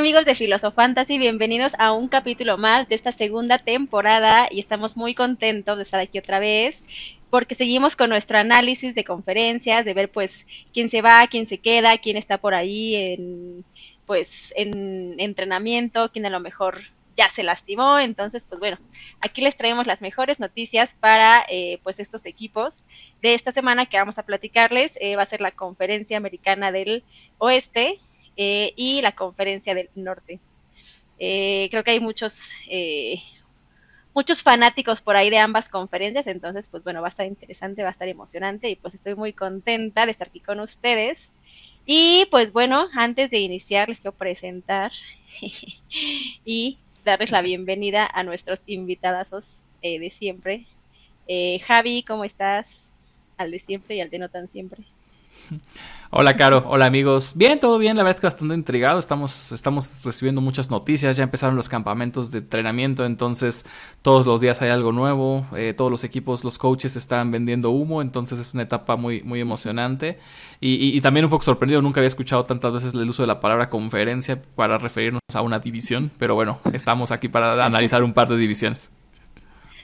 Amigos de Filosofantasy, bienvenidos a un capítulo más de esta segunda temporada y estamos muy contentos de estar aquí otra vez porque seguimos con nuestro análisis de conferencias, de ver pues quién se va, quién se queda, quién está por ahí en pues en entrenamiento, quién a lo mejor ya se lastimó, entonces pues bueno, aquí les traemos las mejores noticias para eh, pues estos equipos de esta semana que vamos a platicarles, eh, va a ser la conferencia americana del oeste, eh, y la conferencia del norte. Eh, creo que hay muchos, eh, muchos fanáticos por ahí de ambas conferencias, entonces pues bueno, va a estar interesante, va a estar emocionante y pues estoy muy contenta de estar aquí con ustedes. Y pues bueno, antes de iniciar les quiero presentar y darles la bienvenida a nuestros invitadazos de siempre. Javi, ¿cómo estás? Al de siempre y al de no tan siempre. Hola, Caro. Hola, amigos. Bien, todo bien. La verdad es que bastante intrigado. Estamos, estamos recibiendo muchas noticias. Ya empezaron los campamentos de entrenamiento, entonces todos los días hay algo nuevo. Eh, todos los equipos, los coaches están vendiendo humo, entonces es una etapa muy, muy emocionante. Y, también un poco sorprendido. Nunca había escuchado tantas veces el uso de la palabra conferencia para referirnos a una división, pero bueno, estamos aquí para analizar un par de divisiones.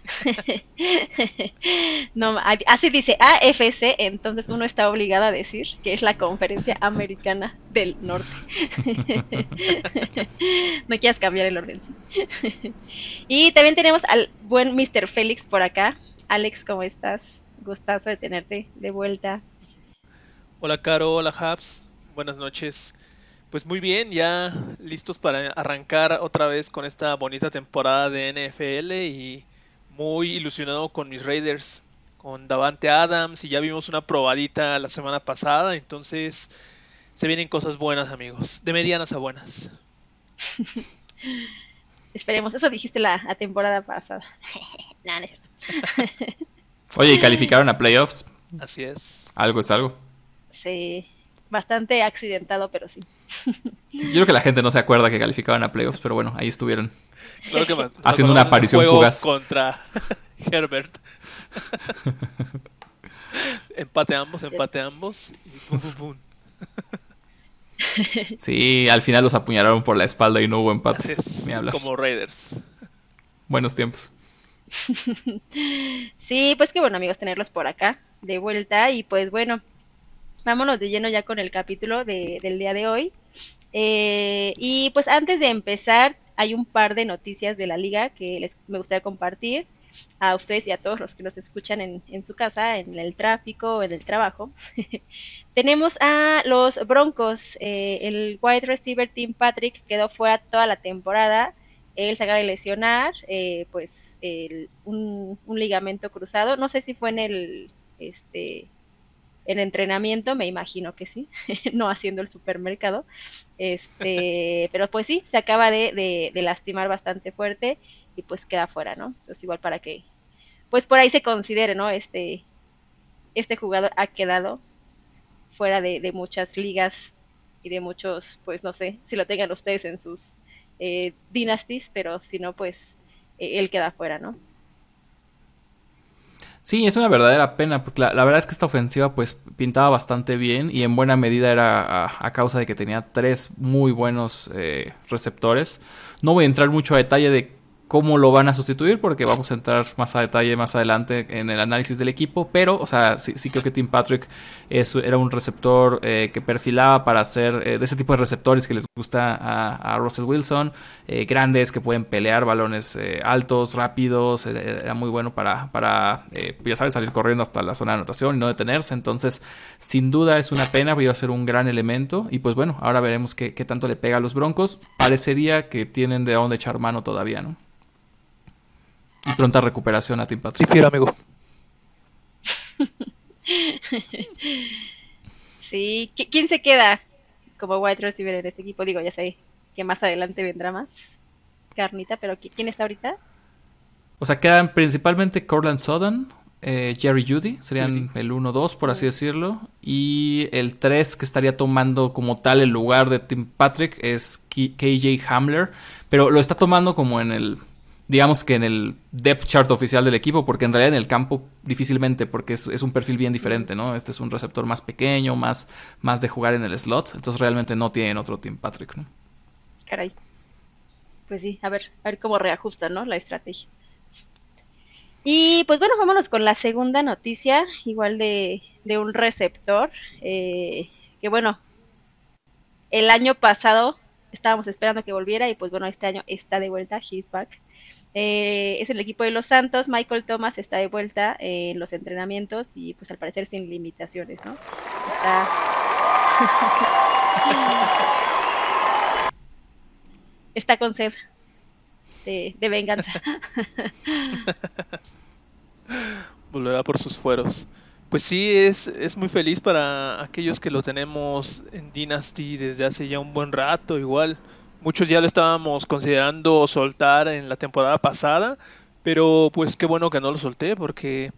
no, así dice AFC, entonces uno está obligado a decir que es la conferencia americana del norte. no quieras cambiar el orden. y también tenemos al buen Mr. Félix por acá. Alex, ¿cómo estás? Gustazo de tenerte de vuelta. Hola, Caro. Hola, Habs. Buenas noches. Pues muy bien, ya listos para arrancar otra vez con esta bonita temporada de NFL y muy ilusionado con mis Raiders, con Davante Adams y ya vimos una probadita la semana pasada, entonces se vienen cosas buenas amigos, de medianas a buenas. Esperemos, eso dijiste la, temporada pasada. no, no es cierto. Oye, ¿y calificaron a playoffs? Así es. Algo es algo. Sí, bastante accidentado, pero sí. Yo creo que la gente no se acuerda que calificaban a playoffs, pero bueno, ahí estuvieron. Haciendo una aparición fugaz. Contra Herbert. empate ambos, empate ambos. sí, al final los apuñalaron por la espalda y no hubo empate. como Raiders. Buenos tiempos. sí, pues qué bueno amigos tenerlos por acá de vuelta y pues bueno, vámonos de lleno ya con el capítulo del día de hoy. Eh, y pues antes de empezar, hay un par de noticias de la liga que les, me gustaría compartir a ustedes y a todos los que nos escuchan en, en su casa, en el tráfico, en el trabajo. Tenemos a los Broncos, eh, el wide receiver Tim Patrick quedó fuera toda la temporada. Él se acaba de lesionar, eh, pues un, un, ligamento cruzado. No sé si fue en el este en entrenamiento, me imagino que sí, no haciendo el supermercado. Este, pero pues sí, se acaba de, lastimar bastante fuerte y pues queda fuera, ¿no? Entonces igual para que, pues por ahí se considere, ¿no? Este, este jugador ha quedado fuera de, muchas ligas y de muchos, pues no sé, si lo tengan ustedes en sus eh, dynasties, pero si no, pues eh, él queda fuera, ¿no? Sí, es una verdadera pena, porque la, verdad es que esta ofensiva pues pintaba bastante bien y en buena medida era a, causa de que tenía tres muy buenos eh, receptores. No voy a entrar mucho a detalle de cómo lo van a sustituir, porque vamos a entrar más a detalle más adelante en el análisis del equipo, pero, o sea, sí, creo que Tim Patrick era un receptor eh, que perfilaba para ser eh, de ese tipo de receptores que les gusta a, Russell Wilson, eh, grandes que pueden pelear balones altos, rápidos, era, muy bueno para, para ya sabes, salir corriendo hasta la zona de anotación y no detenerse, entonces, sin duda es una pena, iba a ser un gran elemento, y pues bueno, ahora veremos qué, qué tanto le pega a los Broncos, parecería que tienen de dónde echar mano todavía, ¿no? Y pronta recuperación a Tim Patrick. Sí, amigo. sí, ¿quién se queda como wide receiver en este equipo? Digo, ya sé que más adelante vendrá más carnita, pero ¿quién está ahorita? O sea, quedan principalmente Corland Sutton, eh, Jerry Judy, serían el 1-2, por así decirlo. Y el 3 que estaría tomando como tal el lugar de Tim Patrick es KJ Hamler, pero lo está tomando como en el digamos que en el depth chart oficial del equipo, porque en realidad en el campo difícilmente, porque es, un perfil bien diferente, ¿no? Este es un receptor más pequeño, más, más de jugar en el slot, entonces realmente no tienen otro Team Patrick, ¿no? caray. Pues sí, a ver, a ver cómo reajustan, ¿no? La estrategia. Y pues bueno, vámonos con la segunda noticia, igual de, de un receptor, eh, que bueno, el año pasado estábamos esperando que volviera y pues bueno, este año está de vuelta, he's back. Eh, es el equipo de los Santos, Michael Thomas está de vuelta en los entrenamientos y pues al parecer sin limitaciones, ¿no? Está... está con sed de, de venganza. Volverá por sus fueros. Pues sí, es, es muy feliz para aquellos que lo tenemos en Dynasty desde hace ya un buen rato, igual. Muchos ya lo estábamos considerando soltar en la temporada pasada, pero pues qué bueno que no lo solté porque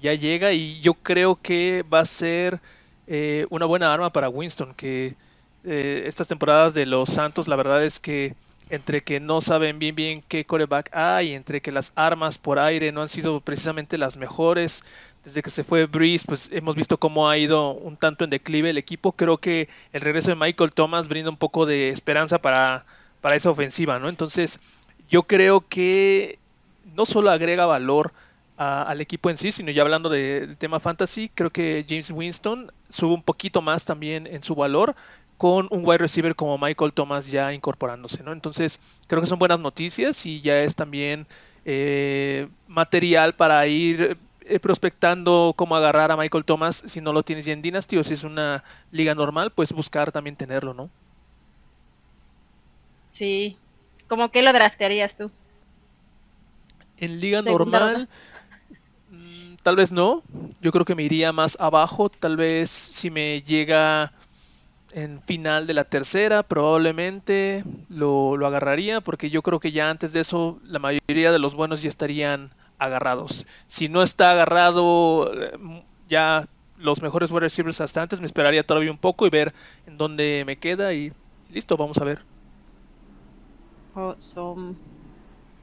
ya llega y yo creo que va a ser eh, una buena arma para Winston, que eh, estas temporadas de los Santos la verdad es que entre que no saben bien bien qué coreback hay, entre que las armas por aire no han sido precisamente las mejores. Desde que se fue Breeze, pues hemos visto cómo ha ido un tanto en declive el equipo. Creo que el regreso de Michael Thomas brinda un poco de esperanza para, para esa ofensiva, ¿no? Entonces, yo creo que no solo agrega valor al equipo en sí, sino ya hablando del tema fantasy, creo que James Winston sube un poquito más también en su valor con un wide receiver como Michael Thomas ya incorporándose, ¿no? Entonces, creo que son buenas noticias y ya es también eh, material para ir eh, prospectando cómo agarrar a Michael Thomas si no lo tienes ya en Dynasty o si es una liga normal, pues buscar también tenerlo, ¿no? Sí. ¿Cómo que lo draftearías tú? En liga normal, mm, tal vez no. Yo creo que me iría más abajo. Tal vez si me llega en final de la tercera probablemente lo, agarraría porque yo creo que ya antes de eso la mayoría de los buenos ya estarían agarrados. Si no está agarrado ya los mejores wide receivers hasta antes, me esperaría todavía un poco y ver en dónde me queda y listo, vamos a ver.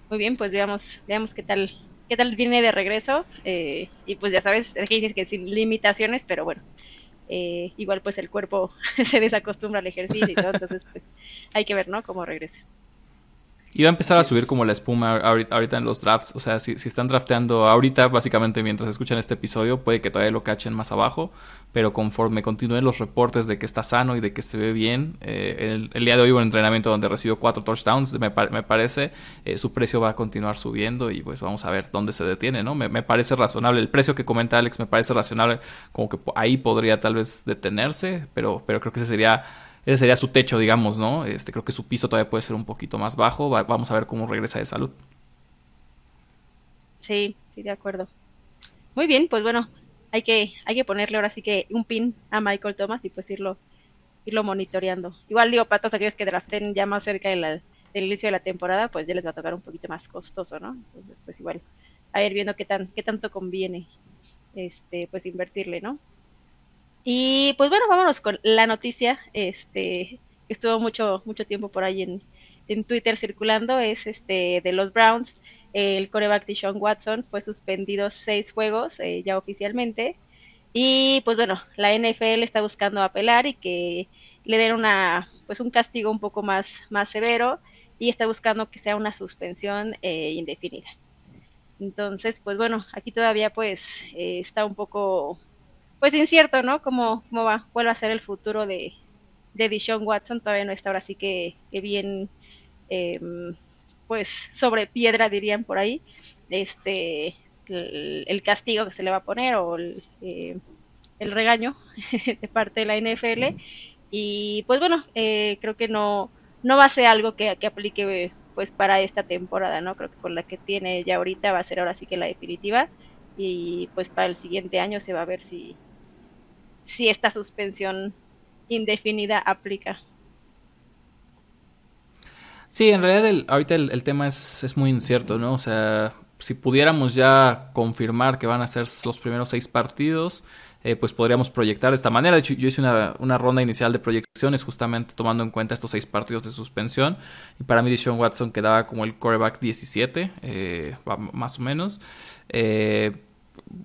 Muy bien, pues veamos, veamos qué tal, qué tal viene de regreso. Eh, y pues ya sabes, que dices que sin limitaciones, pero bueno, eh, igual pues el cuerpo se desacostumbra al ejercicio y todo, entonces pues hay que ver, ¿no? Cómo regresa. Y va a empezar a subir como la espuma ahorita, en los drafts. O sea, si, si, están drafteando ahorita, básicamente mientras escuchan este episodio, puede que todavía lo cachen más abajo. Pero conforme continúen los reportes de que está sano y de que se ve bien, eh, el, día de hoy hubo un entrenamiento donde recibió cuatro touchdowns, me, me parece, eh, su precio va a continuar subiendo y pues vamos a ver dónde se detiene, ¿no? Me, me, parece razonable. El precio que comenta Alex me parece razonable, como que ahí podría tal vez detenerse, pero, pero creo que ese sería ese sería su techo, digamos, ¿no? Este, creo que su piso todavía puede ser un poquito más bajo. vamos a ver cómo regresa de salud. Sí, sí, de acuerdo. Muy bien, pues bueno, hay que, hay que ponerle ahora sí que un pin a Michael Thomas y pues irlo, irlo monitoreando. Igual digo, para todos aquellos que draften ya más cerca del inicio de la temporada, pues ya les va a tocar un poquito más costoso, ¿no? Entonces, pues igual, a ir viendo qué tan, qué tanto conviene este, pues invertirle, ¿no? Y pues bueno, vámonos con la noticia, este, que estuvo mucho, mucho tiempo por ahí en, en Twitter circulando, es este de los Browns, el coreback Sean Watson fue suspendido seis juegos eh, ya oficialmente. Y pues bueno, la NFL está buscando apelar y que le den una, pues un castigo un poco más, más severo y está buscando que sea una suspensión eh, indefinida. Entonces, pues bueno, aquí todavía pues eh, está un poco pues incierto, ¿no? ¿Cómo, cómo va, cuál va a ser el futuro de, de Dishon Watson? Todavía no está ahora sí que, bien, em, pues sobre piedra dirían por ahí, este, el, castigo que se le va a poner o el, eh, regaño de parte de la NFL. Y pues bueno, eh, creo que no, no va a ser algo que, que aplique pues para esta temporada, ¿no? Creo que con la que tiene ya ahorita va a ser ahora sí que la definitiva y pues para el siguiente año se va a ver si, si esta suspensión indefinida aplica. Sí, en realidad ahorita el, tema es, es, muy incierto, ¿no? O sea, si pudiéramos ya confirmar que van a ser los primeros seis partidos, eh, pues podríamos proyectar de esta manera. De hecho, yo hice una, una, ronda inicial de proyecciones justamente tomando en cuenta estos seis partidos de suspensión. Y para mí, Deshaun Watson quedaba como el quarterback 17, eh, más o menos. Eh,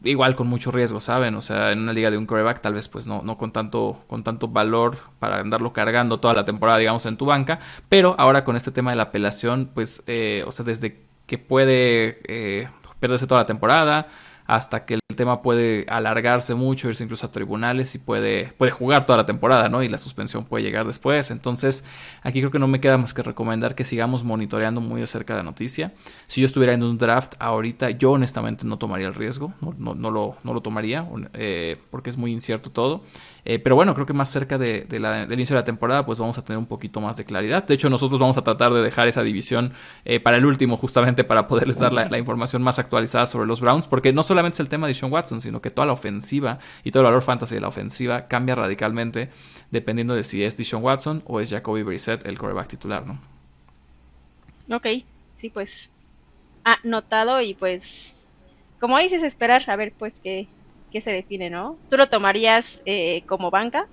igual con mucho riesgo, ¿saben? O sea, en una liga de un coreback tal vez pues no, no con, tanto, con tanto valor para andarlo cargando toda la temporada, digamos, en tu banca, pero ahora con este tema de la apelación, pues, eh, o sea, desde que puede eh, perderse toda la temporada, hasta que el tema puede alargarse mucho, irse incluso a tribunales y puede, puede jugar toda la temporada, ¿no? Y la suspensión puede llegar después. Entonces, aquí creo que no me queda más que recomendar que sigamos monitoreando muy de cerca la noticia. Si yo estuviera en un draft ahorita, yo honestamente no tomaría el riesgo, no, no, lo, no lo, tomaría, eh, porque es muy incierto todo. Eh, pero bueno, creo que más cerca de, del inicio de la temporada, pues vamos a tener un poquito más de claridad. De hecho, nosotros vamos a tratar de dejar esa división eh, para el último, justamente para poderles dar la, información más actualizada sobre los Browns, porque no solamente es el tema de Sean Watson, sino que toda la ofensiva y todo el valor fantasy de la ofensiva cambia radicalmente dependiendo de si es Deshaun Watson o es Jacoby Brissett el coreback titular, ¿no? Ok, sí, pues notado y pues como dices esperar a ver pues qué, se define, ¿no? ¿Tú lo tomarías eh, como banca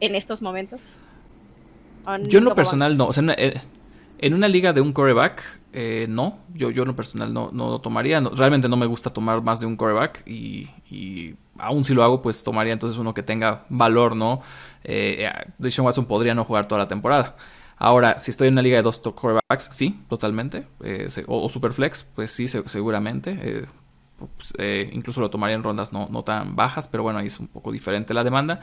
en estos momentos? Yo en lo personal no. O sea, en, una liga de un coreback, eh, no. Yo, yo en lo personal no, no lo tomaría. realmente no me gusta tomar más de un coreback y, y aún si lo hago, pues tomaría entonces uno que tenga valor, ¿no? Eh, Deshaun Watson podría no jugar toda la temporada. Ahora, si estoy en una liga de dos corebacks, sí, totalmente. Eh, o, Superflex, pues sí, seguramente. Pues, eh, incluso lo tomaría en rondas no, no, tan bajas, pero bueno, ahí es un poco diferente la demanda.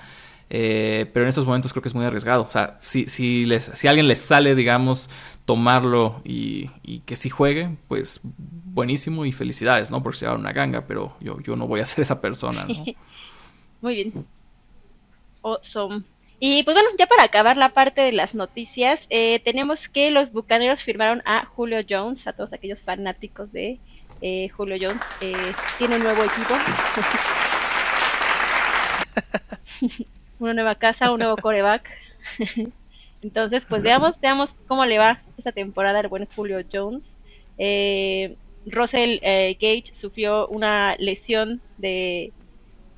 Eh, pero en estos momentos creo que es muy arriesgado. O sea, si, si, les, si alguien les sale, digamos, tomarlo y, que sí juegue, pues buenísimo y felicidades, ¿no? Porque se va una ganga, pero yo, yo no voy a ser esa persona, ¿no? muy bien. Awesome. Y pues bueno, ya para acabar la parte de las noticias, eh, tenemos que los bucaneros firmaron a Julio Jones, a todos aquellos fanáticos de eh, Julio Jones eh, tiene un nuevo equipo. Una nueva casa, un nuevo coreback. Entonces, pues veamos, veamos cómo le va esta temporada al buen Julio Jones. Eh, Russell Gage sufrió una lesión de,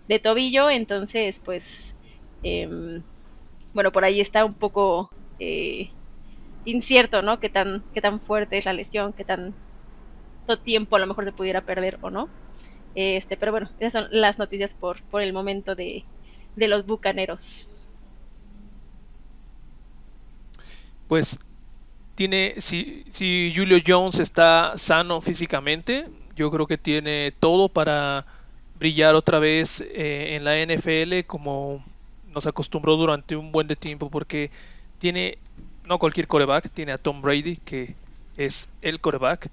de tobillo, entonces, pues, em, bueno, por ahí está un poco incierto, ¿no? Qué tan, qué tan fuerte es la lesión, qué tan tiempo a lo mejor se pudiera perder o no. Este, pero bueno, esas son las noticias por, por el momento de, de los bucaneros. Pues tiene, si, si Julio Jones está sano físicamente, yo creo que tiene todo para brillar otra vez eh, en la NFL como nos acostumbró durante un buen de tiempo porque tiene no cualquier coreback, tiene a Tom Brady que es el coreback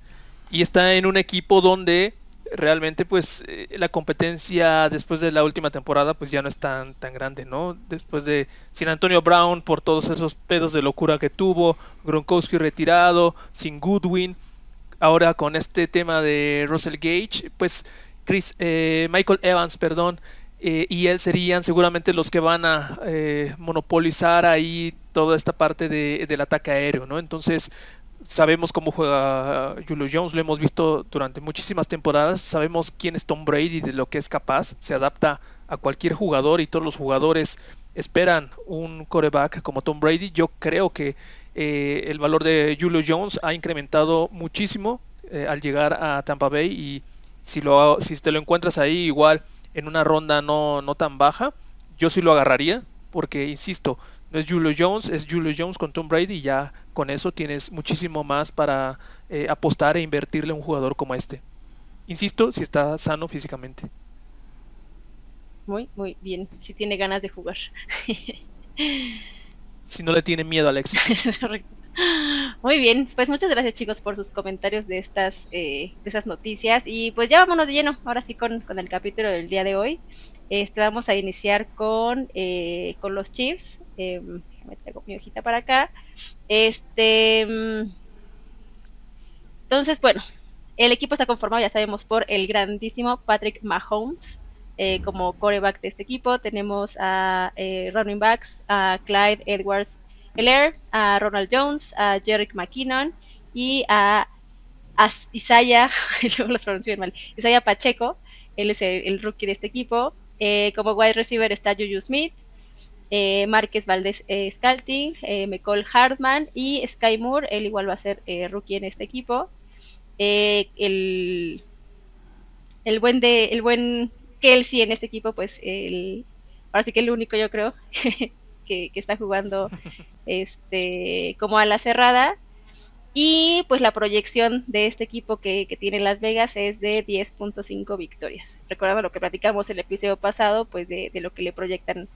y está en un equipo donde realmente pues eh, la competencia después de la última temporada pues ya no es tan tan grande, ¿no? Después de sin Antonio Brown por todos esos pedos de locura que tuvo, Gronkowski retirado, sin Goodwin, ahora con este tema de Russell Gage, pues Chris eh, Michael Evans, perdón, eh, y él serían seguramente los que van a monopolizar ahí toda esta parte de, del ataque aéreo, ¿no? Entonces sabemos cómo juega Julio Jones, lo hemos visto durante muchísimas temporadas, sabemos quién es Tom Brady, de lo que es capaz, se adapta a cualquier jugador y todos los jugadores esperan un coreback como Tom Brady. Yo creo que eh, el valor de Julio Jones ha incrementado muchísimo eh, al llegar a Tampa Bay y si, lo, si te lo encuentras ahí igual en una ronda no, no tan baja, yo sí lo agarraría porque, insisto, no es Julio Jones, es Julio Jones con Tom Brady y ya con eso tienes muchísimo más para eh, apostar e invertirle a un jugador como este. Insisto, si está sano físicamente. Muy, muy bien. Si tiene ganas de jugar. si no le tiene miedo al éxito. Muy bien, pues muchas gracias chicos por sus comentarios de estas, eh, de esas noticias y pues ya vámonos de lleno, ahora sí con, con el capítulo del día de hoy. Este, vamos a iniciar con, eh, con los Chiefs. Eh, me traigo mi hojita para acá. Este, mm, entonces, bueno, el equipo está conformado, ya sabemos, por el grandísimo Patrick Mahomes. Eh, como coreback de este equipo tenemos a eh, running backs, a Clyde Edwards Heller, a Ronald Jones, a Jerick McKinnon y a, Isaiah, mal, Isaiah Pacheco, él es el rookie de este equipo, eh, como wide receiver está Juju Smith, eh, Márquez Valdés eh, Scalting, eh, McCall Hartman y Sky Moore, él igual va a ser rookie en este equipo. el, el buen de, el buen Kelsey en este equipo, pues el, ahora sí que el único yo creo que, está jugando este como a la cerrada. Y pues la proyección de este equipo que, tiene Las Vegas es de 10.5 victorias. Recordaba lo que platicamos el episodio pasado, pues de, lo que le proyectan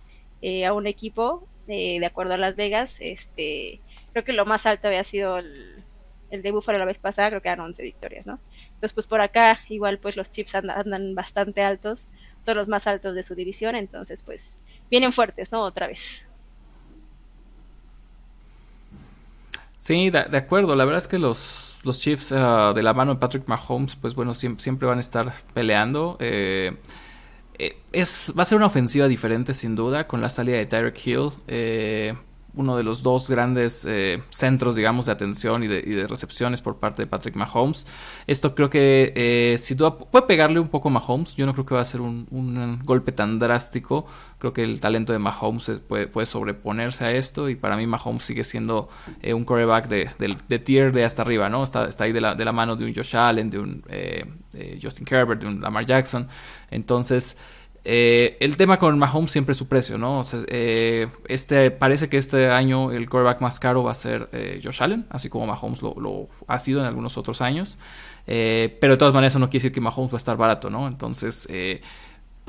eh, a un equipo eh, de acuerdo a Las Vegas. Este, creo que lo más alto había sido el, el de la vez pasada, creo que eran 11 victorias, ¿no? Entonces, pues por acá, igual, pues los chips andan, bastante altos, son los más altos de su división, entonces, pues vienen fuertes, ¿no? Otra vez. Sí, de, acuerdo. La verdad es que los, los Chiefs ah, de la mano de Patrick Mahomes, pues bueno, siempre, van a estar peleando. Eh, es, va a ser una ofensiva diferente, sin duda, con la salida de Tyreek Hill. Eh, uno de los dos grandes eh, centros, digamos, de atención y de, recepciones por parte de Patrick Mahomes. Esto creo que eh, si puede pegarle un poco a Mahomes. Yo no creo que va a ser un, golpe tan drástico. Creo que el talento de Mahomes puede, sobreponerse a esto. Y para mí Mahomes sigue siendo eh, un coreback de, tier de hasta arriba, ¿no? Está, está ahí de la, de la mano de un Josh Allen, de un Justin Herbert, de un Lamar Jackson. Entonces... Eh, el tema con Mahomes siempre es su precio, ¿no? Eh, este, parece que este año el quarterback más caro va a ser eh, Josh Allen, así como Mahomes lo, ha sido en algunos otros años. pero de todas maneras eso no quiere decir que Mahomes va a estar barato, ¿no? Entonces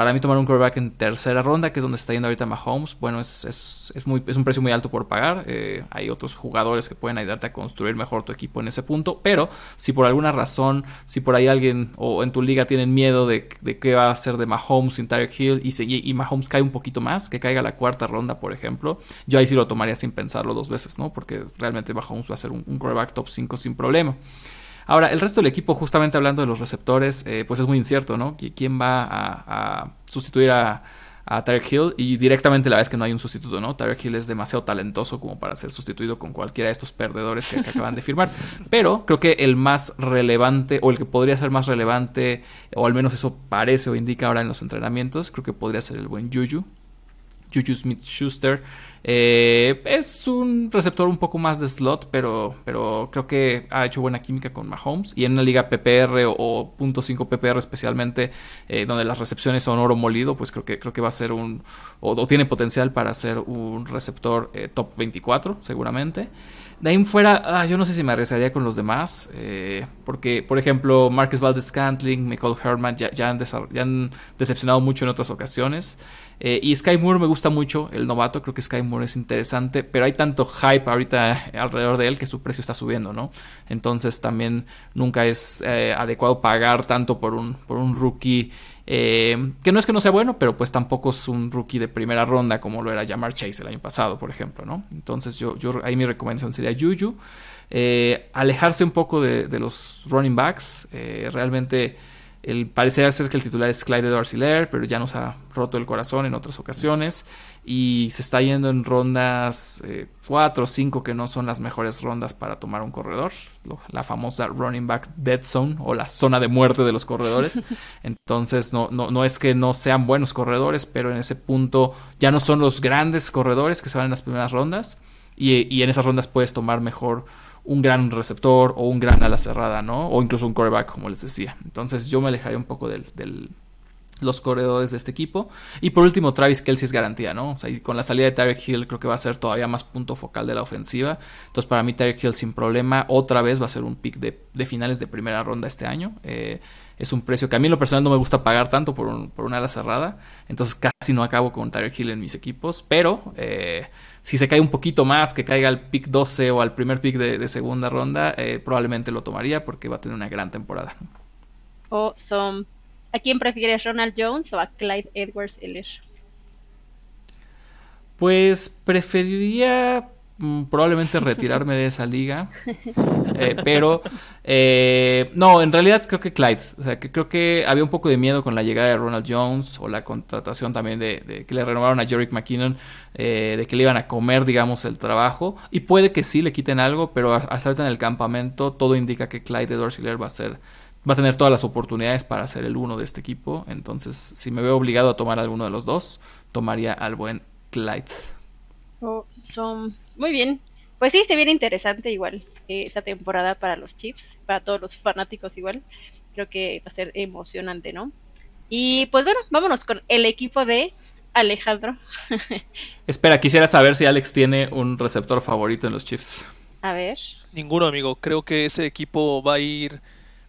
para mí tomar un quarterback en tercera ronda, que es donde está yendo ahorita Mahomes, bueno, es, es, es, muy, es un precio muy alto por pagar. Eh, hay otros jugadores que pueden ayudarte a construir mejor tu equipo en ese punto, pero si por alguna razón, si por ahí alguien o en tu liga tienen miedo de, de qué va a hacer de Mahomes sin Tyreek Hill y, y Mahomes cae un poquito más, que caiga la cuarta ronda, por ejemplo, yo ahí sí lo tomaría sin pensarlo dos veces, ¿no? Porque realmente Mahomes va a ser un, un quarterback top 5 sin problema. Ahora, el resto del equipo, justamente hablando de los receptores, eh, pues es muy incierto, ¿no? ¿Quién va a, sustituir a, a Tarek Hill? Y directamente la vez que no hay un sustituto, ¿no? Tarek Hill es demasiado talentoso como para ser sustituido con cualquiera de estos perdedores que, acaban de firmar. Pero creo que el más relevante, o el que podría ser más relevante, o al menos eso parece o indica ahora en los entrenamientos, creo que podría ser el buen Juju. Juju Smith Schuster. Eh, es un receptor un poco más de slot, pero, pero creo que ha hecho buena química con Mahomes. Y en una liga PPR o, .5 PPR especialmente, eh, donde las recepciones son oro molido, pues creo que, creo que va a ser un... o, tiene potencial para ser un receptor eh, top 24, seguramente. De ahí fuera, ah, yo no sé si me arriesgaría con los demás, porque, por ejemplo, Marcus Valdez Scantling, Michael Herman ya, ya, han ya, han decepcionado mucho en otras ocasiones. Eh, y Sky Moore me gusta mucho, el novato, creo que Sky Moore es interesante, pero hay tanto hype ahorita alrededor de él que su precio está subiendo, ¿no? Entonces también nunca es eh, adecuado pagar tanto por un, por un rookie. Eh, que no es que no sea bueno, pero pues tampoco es un rookie de primera ronda como lo era Jamar Chase el año pasado, por ejemplo, ¿no? Entonces yo, yo ahí mi recomendación sería Juju. alejarse un poco de, los running backs. realmente el parecer ser que el titular es Clyde Edwards pero ya nos ha roto el corazón en otras ocasiones. Y se está yendo en rondas 4 eh, o 5 que no son las mejores rondas para tomar un corredor. la famosa running back dead zone o la zona de muerte de los corredores. Entonces no, no, no es que no sean buenos corredores, pero en ese punto ya no son los grandes corredores que se van en las primeras rondas. Y, y en esas rondas puedes tomar mejor un gran receptor o un gran ala cerrada, ¿no? O incluso un coreback, como les decía. Entonces yo me alejaría un poco de los corredores de este equipo. Y por último, Travis Kelsey es garantía, ¿no? O sea, y con la salida de Tyreek Hill creo que va a ser todavía más punto focal de la ofensiva. Entonces para mí Tyreek Hill sin problema otra vez va a ser un pick de, finales de primera ronda este año. Eh, es un precio que a mí lo personal no me gusta pagar tanto por, un, por una ala cerrada. Entonces casi no acabo con Tyreek Hill en mis equipos. Pero... Eh, si se cae un poquito más, que caiga al pick 12 o al primer pick de, segunda ronda, eh, probablemente lo tomaría porque va a tener una gran temporada. O son, ¿a quién prefieres, Ronald Jones o a Clyde Edwards Hiller? Pues preferiría Mm, probablemente retirarme de esa liga. Eh, pero eh, no, en realidad creo que Clyde. O sea, que creo que había un poco de miedo con la llegada de Ronald Jones o la contratación también de, que le renovaron a Jerick McKinnon, eh, de que le iban a comer, digamos, el trabajo. Y puede que sí le quiten algo, pero hasta ahorita en el campamento todo indica que Clyde Edwards va a ser va a tener todas las oportunidades para ser el uno de este equipo. Entonces, si me veo obligado a tomar alguno de los dos, tomaría al buen Clyde. Oh, son muy bien. Pues sí, se viene interesante igual eh, esta temporada para los Chiefs, para todos los fanáticos igual. creo que va a ser emocionante, ¿no? Y pues bueno, vámonos con el equipo de Alejandro. Espera, quisiera saber si Alex tiene un receptor favorito en los Chiefs. A ver. Ninguno, amigo. Creo que ese equipo va a ir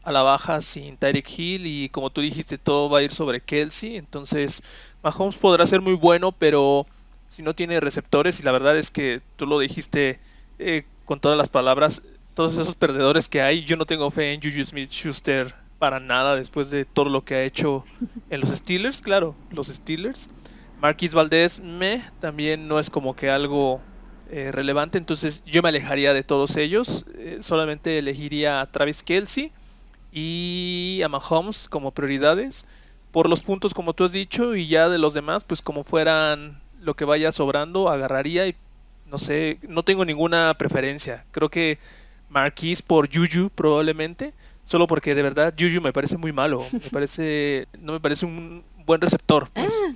a la baja sin Tyreek Hill y como tú dijiste, todo va a ir sobre Kelsey. Entonces, Mahomes podrá ser muy bueno, pero si no tiene receptores, y la verdad es que tú lo dijiste eh, con todas las palabras, todos esos perdedores que hay, yo no tengo fe en Juju Smith Schuster para nada después de todo lo que ha hecho en los Steelers, claro, los Steelers. Marquis Valdés me también no es como que algo eh, relevante, entonces yo me alejaría de todos ellos, eh, solamente elegiría a Travis Kelsey y a Mahomes como prioridades por los puntos como tú has dicho y ya de los demás pues como fueran lo que vaya sobrando agarraría y no sé, no tengo ninguna preferencia. Creo que Marquis por Juju probablemente, solo porque de verdad Juju me parece muy malo, me parece no me parece un buen receptor. Pues. Ah,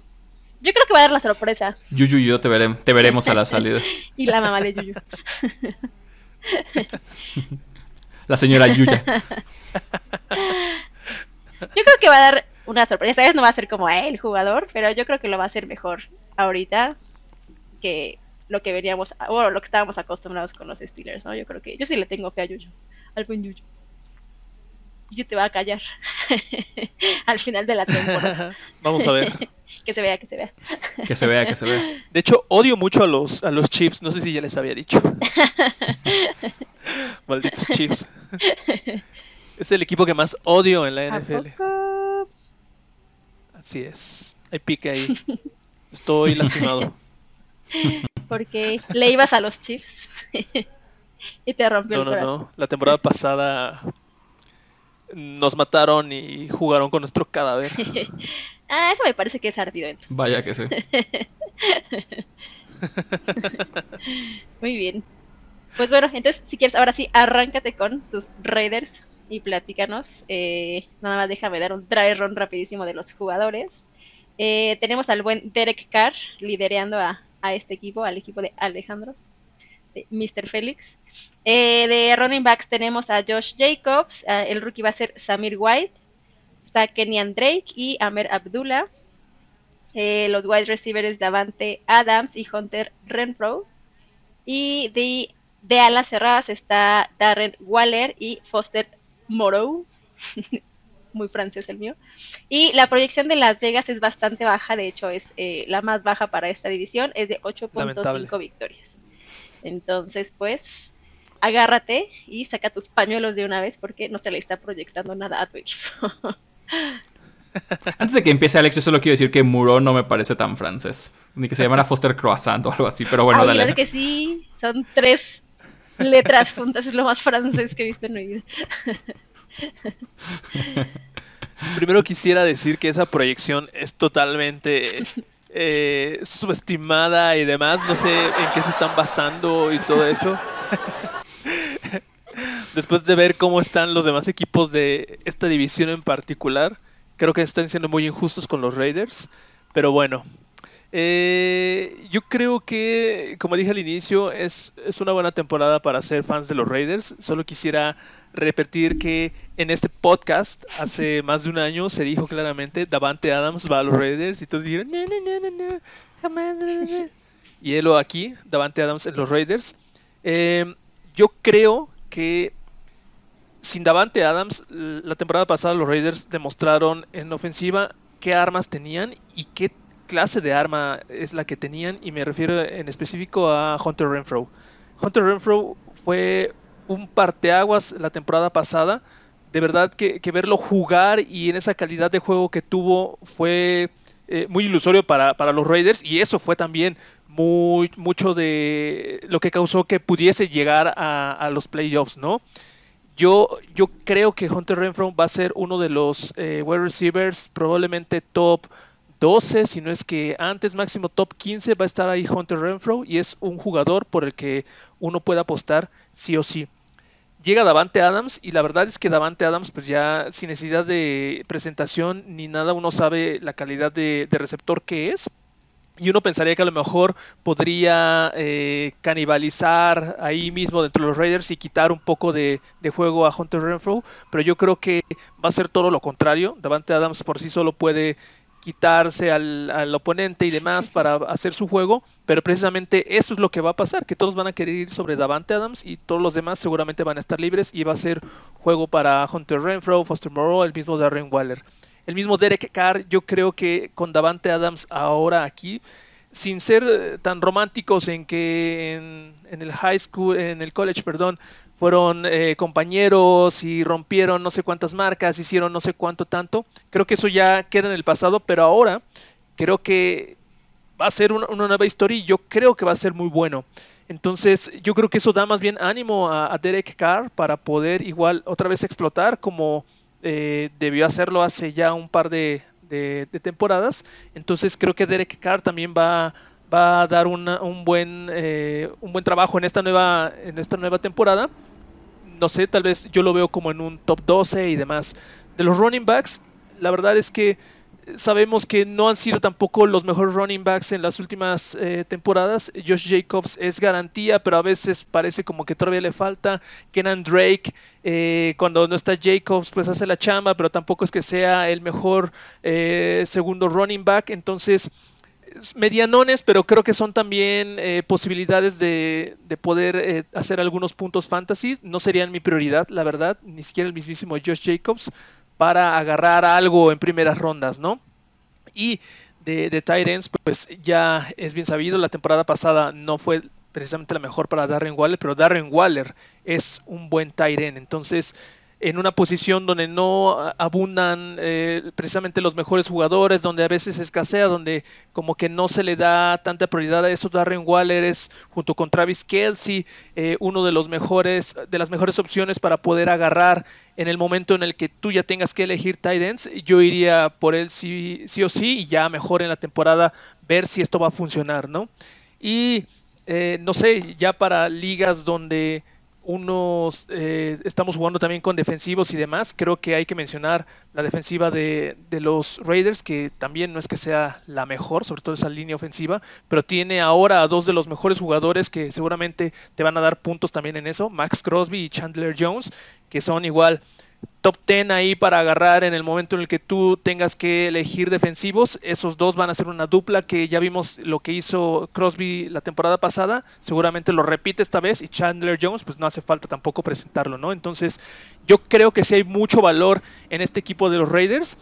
yo creo que va a dar la sorpresa. Yuyu y yo te, veremos, te veremos a la salida. y la mamá de Yuyu. la señora Yuya. Yo creo que va a dar una sorpresa. Esta vez no va a ser como el jugador, pero yo creo que lo va a hacer mejor ahorita que lo que veníamos, o lo que estábamos acostumbrados con los Steelers, ¿no? Yo creo que yo sí le tengo fe a Yuyu, al buen Yuyu. Yuyu te va a callar al final de la temporada. Vamos a ver. Que se vea, que se vea. Que se vea, que se vea. De hecho, odio mucho a los, a los Chiefs. No sé si ya les había dicho. Malditos Chiefs. es el equipo que más odio en la NFL. Así es. Hay pique ahí. Estoy lastimado. Porque le ibas a los Chiefs y te rompió no, el No, no, no. La temporada pasada nos mataron y jugaron con nuestro cadáver. Ah, eso me parece que es ardido. Vaya que sí. Muy bien. Pues bueno, entonces si quieres, ahora sí, arráncate con tus Raiders y platícanos. Eh, nada más déjame dar un try run rapidísimo de los jugadores. Eh, tenemos al buen Derek Carr liderando a, a este equipo, al equipo de Alejandro. Mr. Félix. Eh, de running backs tenemos a Josh Jacobs, el rookie va a ser Samir White, está Kenyan Drake y Amer Abdullah. Eh, los wide receivers Davante Adams y Hunter Renfro. Y de, de alas cerradas está Darren Waller y Foster Moreau. Muy francés el mío. Y la proyección de Las Vegas es bastante baja, de hecho es eh, la más baja para esta división, es de 8.5 victorias. Entonces, pues, agárrate y saca tus pañuelos de una vez porque no te le está proyectando nada a tu equipo. Antes de que empiece Alex, yo solo quiero decir que Muro no me parece tan francés. Ni que se llamara Foster Croissant o algo así, pero bueno, dale. Claro que sí, son tres letras juntas, es lo más francés que he visto en mi vida. Primero quisiera decir que esa proyección es totalmente eh, subestimada y demás. No sé en qué se están basando y todo eso. Después de ver cómo están los demás equipos de esta división en particular, creo que están siendo muy injustos con los Raiders. Pero bueno, eh, yo creo que, como dije al inicio, es, es, una buena temporada para ser fans de los Raiders. Solo quisiera repetir que en este podcast, hace más de un año, se dijo claramente, Davante Adams va a los Raiders. Y todos dijeron, no, no, no, Y él aquí, Davante Adams en los Raiders. Eh, yo creo que sin Davante Adams, la temporada pasada los Raiders demostraron en ofensiva qué armas tenían y qué clase de arma es la que tenían y me refiero en específico a Hunter Renfro. Hunter Renfro fue un parteaguas la temporada pasada. De verdad que, verlo jugar y en esa calidad de juego que tuvo fue eh, muy ilusorio para, los Raiders y eso fue también muy, mucho de lo que causó que pudiese llegar a, los playoffs, ¿no? Yo, creo que Hunter Renfro va a ser uno de los eh, wide receivers probablemente top 12, si no es que antes máximo top 15 va a estar ahí Hunter Renfro y es un jugador por el que uno puede apostar sí o sí. Llega Davante Adams y la verdad es que Davante Adams pues ya sin necesidad de presentación ni nada uno sabe la calidad de, receptor que es. Y uno pensaría que a lo mejor podría eh, canibalizar ahí mismo dentro de los Raiders y quitar un poco de, juego a Hunter Renfro, pero yo creo que va a ser todo lo contrario. Davante Adams por sí solo puede quitarse al, oponente y demás para hacer su juego, pero precisamente eso es lo que va a pasar, que todos van a querer ir sobre Davante Adams y todos los demás seguramente van a estar libres y va a ser juego para Hunter Renfro, Foster Moreau, el mismo Darren Waller. El mismo Derek Carr, yo creo que con Davante Adams ahora aquí, sin ser eh, tan románticos en que en, el high school, en el college, perdón, fueron eh, compañeros y rompieron no sé cuántas marcas, hicieron no sé cuánto tanto. Creo que eso ya queda en el pasado, pero ahora creo que va a ser una, nueva historia y yo creo que va a ser muy bueno. Entonces yo creo que eso da más bien ánimo a Derek Carr para poder igual otra vez explotar como eh, debió hacerlo hace ya un par de, temporadas. Entonces creo que Derek Carr también va, va a dar un, buen, eh, un buen trabajo en esta, nueva, en esta nueva temporada. No sé, tal vez yo lo veo como en un top 12 y demás. De los running backs, la verdad es que sabemos que no han sido tampoco los mejores running backs en las últimas eh, temporadas. Josh Jacobs es garantía, pero a veces parece como que todavía le falta. Kenan Drake, eh, cuando no está Jacobs, pues hace la chamba, pero tampoco es que sea el mejor eh, segundo running back. Entonces, medianones, pero creo que son también posibilidades de, de poder hacer algunos puntos fantasy. No serían mi prioridad, la verdad, ni siquiera el mismísimo Josh Jacobs para agarrar algo en primeras rondas, ¿no? Y de, de Titans, pues ya es bien sabido, la temporada pasada no fue precisamente la mejor para Darren Waller, pero Darren Waller es un buen tight entonces en una posición donde no abundan eh, precisamente los mejores jugadores, donde a veces escasea, donde como que no se le da tanta prioridad a eso. Darren Waller es, junto con Travis Kelsey, eh, uno de los mejores, de las mejores opciones para poder agarrar en el momento en el que tú ya tengas que elegir tight ends. Yo iría por él sí, sí o sí, y ya mejor en la temporada ver si esto va a funcionar, ¿no? Y eh, no sé, ya para ligas donde unos eh, estamos jugando también con defensivos y demás. Creo que hay que mencionar la defensiva de, los Raiders, que también no es que sea la mejor, sobre todo esa línea ofensiva, pero tiene ahora a dos de los mejores jugadores que seguramente te van a dar puntos también en eso, Max Crosby y Chandler Jones, que son igual top 10 ahí para agarrar en el momento en el que tú tengas que elegir defensivos. Esos dos van a ser una dupla que ya vimos lo que hizo Crosby la temporada pasada. Seguramente lo repite esta vez y Chandler Jones, pues no hace falta tampoco presentarlo, ¿no? Entonces, yo creo que sí hay mucho valor en este equipo de los Raiders.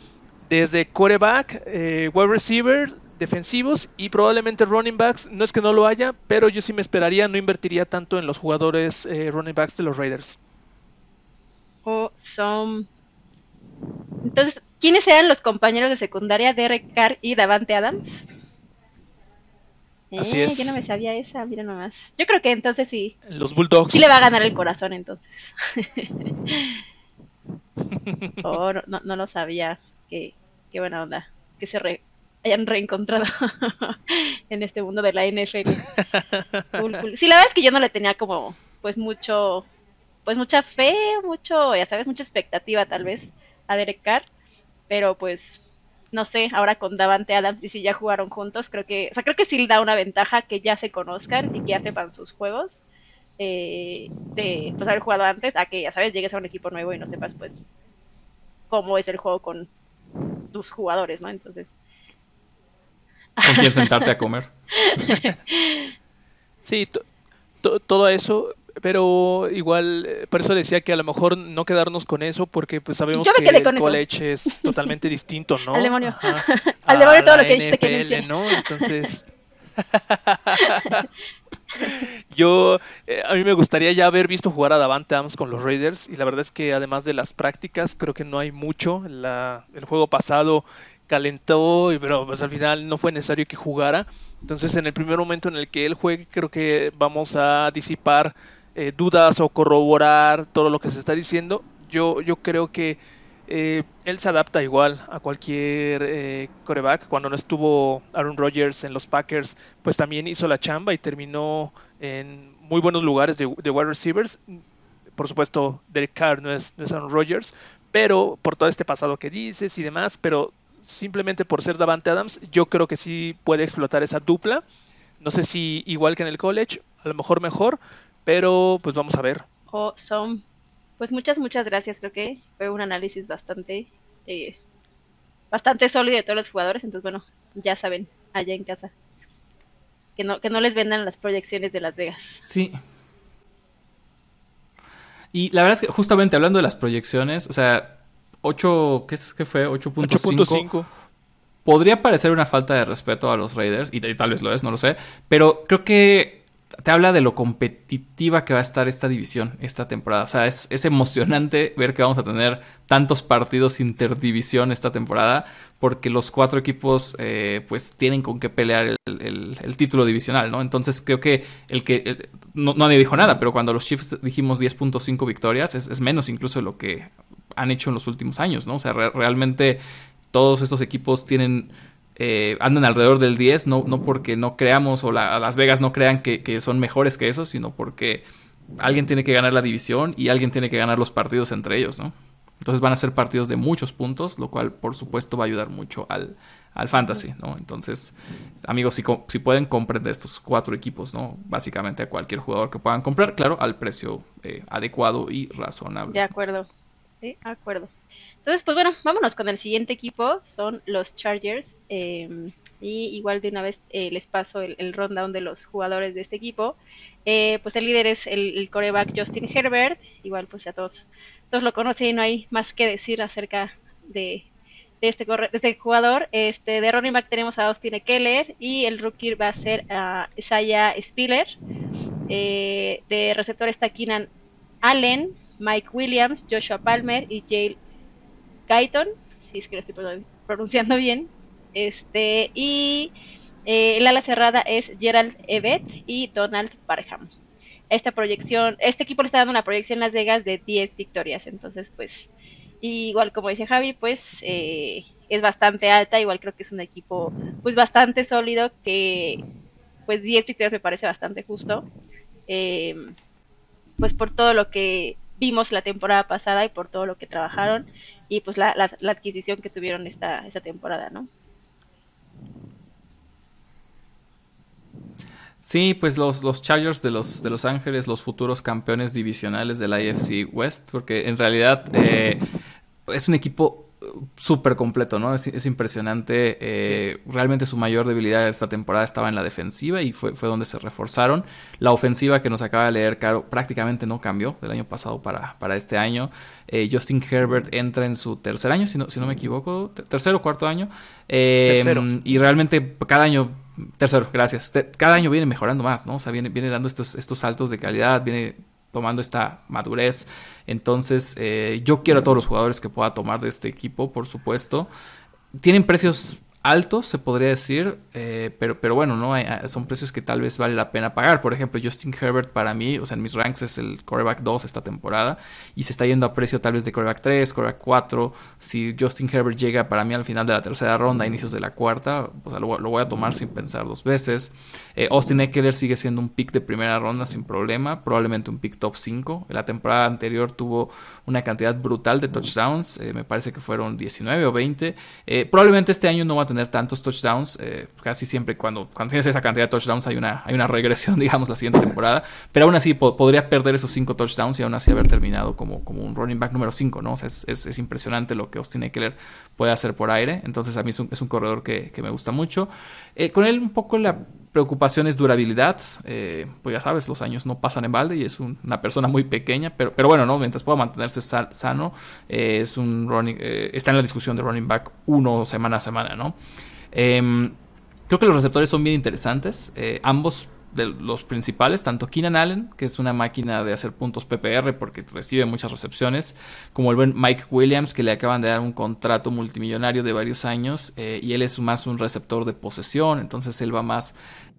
Desde quarterback, eh, wide receiver, defensivos y probablemente running backs. No es que no lo haya, pero yo sí me esperaría, no invertiría tanto en los jugadores eh, running backs de los Raiders o son... Entonces, ¿quiénes eran los compañeros de secundaria de Derek Carr y Davante Adams? Así eh, es. Yo no me sabía esa, mira nomás. Yo creo que entonces sí. Los Bulldogs. Sí le va a ganar el corazón entonces. oh, no, no, lo sabía. Qué, qué buena onda. Que se hayan reencontrado en este mundo de la NFL. Sí, la verdad es que yo no le tenía como pues mucho pues mucha fe, mucho, ya sabes, mucha expectativa tal vez a Derek Carr, pero pues no sé, ahora con Davante Adams y si ya jugaron juntos, creo que, o sea, creo que sí da una ventaja que ya se conozcan y que ya sepan sus juegos eh, de pues haber jugado antes a que ya sabes llegues a un equipo nuevo y no sepas pues cómo es el juego con tus jugadores, ¿no? Entonces con quién sentarte a comer. Sí, todo eso pero igual, eh, por eso decía que a lo mejor no quedarnos con eso, porque pues sabemos que el college es totalmente distinto, ¿no? Al demonio. Al demonio todo lo que dijiste que ¿no? Entonces... Yo, eh, a mí me gustaría ya haber visto jugar a Davante Adams con los Raiders y la verdad es que además de las prácticas creo que no hay mucho. La, el juego pasado calentó, pero pues al final no fue necesario que jugara. Entonces en el primer momento en el que él juegue creo que vamos a disipar eh, dudas o corroborar todo lo que se está diciendo, yo, yo creo que eh, él se adapta igual a cualquier eh, coreback. Cuando no estuvo Aaron Rodgers en los Packers, pues también hizo la chamba y terminó en muy buenos lugares de, wide receivers. Por supuesto, Derek Carr no es, no es Aaron Rodgers, pero por todo este pasado que dices y demás, pero simplemente por ser Davante Adams, yo creo que sí puede explotar esa dupla. No sé si igual que en el college, a lo mejor mejor, pero pues vamos a ver. Oh, son. Pues muchas, muchas gracias. Creo que fue un análisis bastante, eh, bastante sólido de todos los jugadores. Entonces, bueno, ya saben, allá en casa. Que no, que no les vendan las proyecciones de Las Vegas. Sí, y la verdad es que justamente hablando de las proyecciones, o sea, 8, ¿qué, es, qué fue? 8.5. Podría parecer una falta de respeto a los Raiders, y, tal vez lo es, no lo sé, pero creo que te habla de lo competitiva que va a estar esta división esta temporada. O sea, es, es emocionante ver que vamos a tener tantos partidos interdivisión esta temporada, porque los cuatro equipos eh, pues tienen con qué pelear el, título divisional, ¿no? Entonces creo que el que... no, nadie dijo nada, pero cuando los Chiefs dijimos 10.5 victorias, es, menos incluso de lo que han hecho en los últimos años, ¿no? O sea, realmente todos estos equipos tienen... Eh, andan alrededor del 10, no, no porque no creamos o Las Vegas no crean que, que son mejores que eso, sino porque alguien tiene que ganar la división y alguien tiene que ganar los partidos entre ellos, ¿no? Entonces van a ser partidos de muchos puntos, lo cual por supuesto va a ayudar mucho al, fantasy, ¿no? Entonces, amigos, si, si pueden, compren de estos cuatro equipos, ¿no? Básicamente a cualquier jugador que puedan comprar, claro, al precio eh, adecuado y razonable. De acuerdo, sí, de acuerdo. Entonces, pues bueno, vámonos con el siguiente equipo, son los Chargers. Em, y igual de una vez eh, les paso el, el, rundown de los jugadores de este equipo. Eh, pues el líder es el, el, coreback Justin Herbert, igual pues a todos todos lo conocen y no hay más que decir acerca de, este, este jugador. Este, de running back tenemos a Austin Keller y el rookie va a ser a Isaiah Spiller. Eh, de receptor está Keenan Allen, Mike Williams, Joshua Palmer y Jale Guyton, si es que lo estoy pronunciando bien. Este, y eh, el ala cerrada es Gerald Evet y Donald Parham esta proyección, este equipo le está dando una proyección en Las Vegas de 10 victorias, entonces pues igual como dice Javi, pues eh, es bastante alta, igual creo que es un equipo pues bastante sólido que pues 10 victorias me parece bastante justo, em, pues por todo lo que vimos la temporada pasada y por todo lo que trabajaron y pues la, la adquisición que tuvieron esta, esta temporada, ¿no? Sí, pues los, los Chargers de los, de Los Ángeles, los futuros campeones divisionales de la AFC West, porque en realidad eh, es un equipo súper completo, ¿no? Es, impresionante. Eh, realmente su mayor debilidad de esta temporada estaba en la defensiva y fue, fue donde se reforzaron. La ofensiva que nos acaba de leer, Caro, prácticamente no cambió del año pasado para, para este año. Eh, Justin Herbert entra en su tercer año, si no, si no me equivoco, tercero o cuarto año. tercero. Y realmente cada año Tercero, gracias. Cada año viene mejorando más, ¿no? O sea, viene, viene dando estos, estos saltos de calidad, viene tomando esta madurez. Entonces, eh, yo quiero a todos los jugadores que pueda tomar de este equipo, por supuesto. Tienen precios altos, se podría decir, eh, pero, pero bueno, ¿no? Ah, son precios que tal vez vale la pena pagar. Por ejemplo, Justin Herbert para mí, o sea, en mis ranks es el coreback 2 esta temporada y se está yendo a precio tal vez de coreback 3, coreback 4. Si Justin Herbert llega para mí al final de la tercera ronda, inicios de la cuarta, pues lo, voy a tomar sin pensar dos veces. Eh, Austin Eckler sigue siendo un pick de primera ronda sin problema, probablemente un pick top 5. La temporada anterior tuvo una cantidad brutal de touchdowns, eh, me parece que fueron 19 o 20. probablemente este año no va a tener tener tantos touchdowns. Eh, casi siempre cuando, cuando tienes esa cantidad de touchdowns hay una, hay una regresión, digamos, la siguiente temporada. Pero aún así podría perder esos 5 touchdowns y aún así haber terminado como, como un running back número 5, ¿no? O sea, es, es, impresionante lo que Austin Eckler puede hacer por aire. Entonces a mí es un, corredor que, que, me gusta mucho. Eh, con él un poco la preocupación es durabilidad. Eh, pues ya sabes, los años no pasan en balde y es una persona muy pequeña, pero, pero bueno, ¿no? mientras pueda mantenerse sano, eh, es un running, está en la discusión de running back uno semana a semana, ¿no? Em, creo que los receptores son bien interesantes. ambos de los principales, tanto Keenan Allen, que es una máquina de hacer puntos PPR porque recibe muchas recepciones, como el buen Mike Williams, que le acaban de dar un contrato multimillonario de varios años, y él es más un receptor de posesión, entonces él va más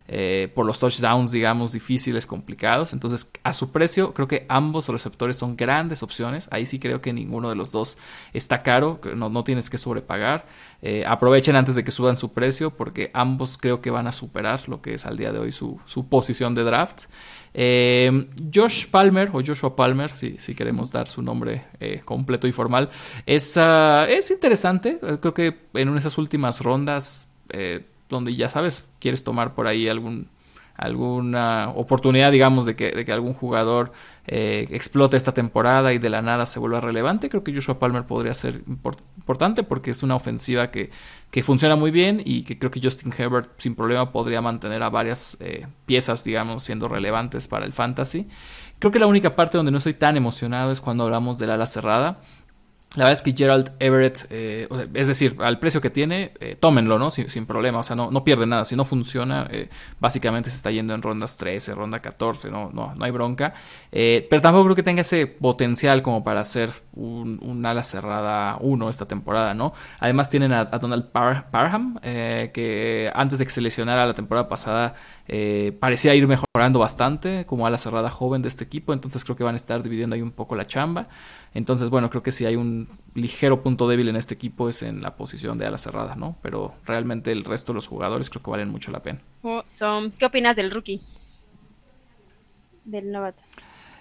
eh, por los touchdowns, digamos, difíciles, complicados. Entonces, a su precio, creo que ambos receptores son grandes opciones. Ahí sí creo que ninguno de los dos está caro, no, no tienes que sobrepagar. Eh, aprovechen antes de que suban su precio, porque ambos creo que van a superar lo que es al día de hoy su, posición de draft. Eh, Josh Palmer, o Joshua Palmer, si, si queremos dar su nombre completo y formal, es, ah, es interesante. creo que en esas últimas rondas donde ya sabes, quieres tomar por ahí algún, alguna oportunidad, digamos, de que, algún jugador eh, explote esta temporada y de la nada se vuelva relevante, creo que Joshua Palmer podría ser importante porque es una ofensiva que, que, funciona muy bien y que creo que Justin Herbert sin problema podría mantener a varias eh, piezas, digamos, siendo relevantes para el fantasy. Creo que la única parte donde no estoy tan emocionado es cuando hablamos del ala cerrada. La verdad es que Gerald Everett, eh, es decir, al precio que tiene, eh, tómenlo, ¿no? Sin, problema, o sea, no, no pierde nada. Si no funciona, eh, básicamente se está yendo en rondas 13, ronda 14, no, no, no hay bronca. pero tampoco creo que tenga ese potencial como para hacer un, ala cerrada 1 esta temporada, ¿no? Además tienen a, Donald Parham, que antes de que se lesionara la temporada pasada, parecía ir mejorando bastante como ala cerrada joven de este equipo, entonces creo que van a estar dividiendo ahí un poco la chamba. Entonces, bueno, creo que si hay un ligero punto débil en este equipo es en la posición de ala cerrada, ¿no? Pero realmente el resto de los jugadores creo que valen mucho la pena. Oh, ¿Qué opinas del rookie? Del novato.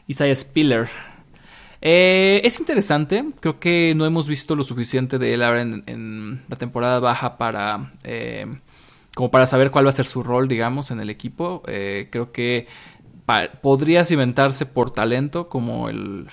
Isaiah Spiller. Eh, es interesante, creo que no hemos visto lo suficiente de él ahora en, la temporada baja para... Eh, como para saber cuál va a ser su rol, digamos, en el equipo. Eh, creo que podría cimentarse por talento como el,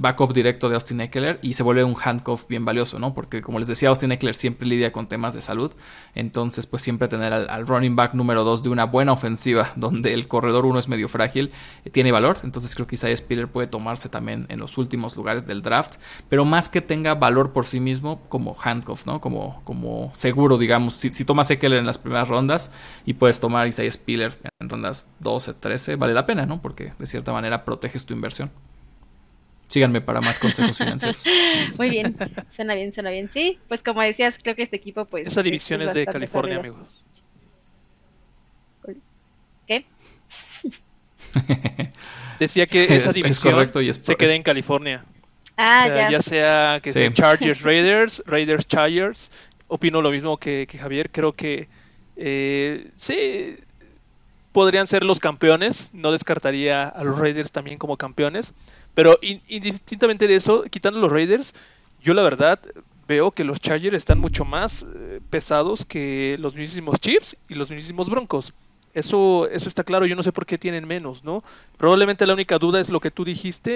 backup directo de Austin Eckler y se vuelve un handcuff bien valioso, ¿no? Porque como les decía, Austin Eckler siempre lidia con temas de salud, entonces pues siempre tener al, running back número 2 de una buena ofensiva donde el corredor 1 es medio frágil, eh, tiene valor, entonces creo que Isaiah Spiller puede tomarse también en los últimos lugares del draft, pero más que tenga valor por sí mismo como handcuff, ¿no? Como, como seguro, digamos, si, si tomas Eckler en las primeras rondas y puedes tomar Isaiah Spiller en rondas 12, 13, vale la pena, ¿no? Porque de cierta manera proteges tu inversión. Síganme para más consejos financieros. Muy bien, suena bien, suena bien. Sí, pues como decías, creo que este equipo, pues. Esa división es, de California, amigos. ¿Qué? Decía que esa división se queda en California. Ah, ya. Ya sea que sean Chargers Raiders, Raiders Chargers. Opino lo mismo que, Javier. Creo que eh, sí, podrían ser los campeones. No descartaría a los Raiders también como campeones. Pero indistintamente de eso, quitando los Raiders, yo la verdad veo que los Chargers están mucho más eh, pesados que los mismos Chiefs y los mismos Broncos. Eso, eso está claro, yo no sé por qué tienen menos, ¿no? Probablemente la única duda es lo que tú dijiste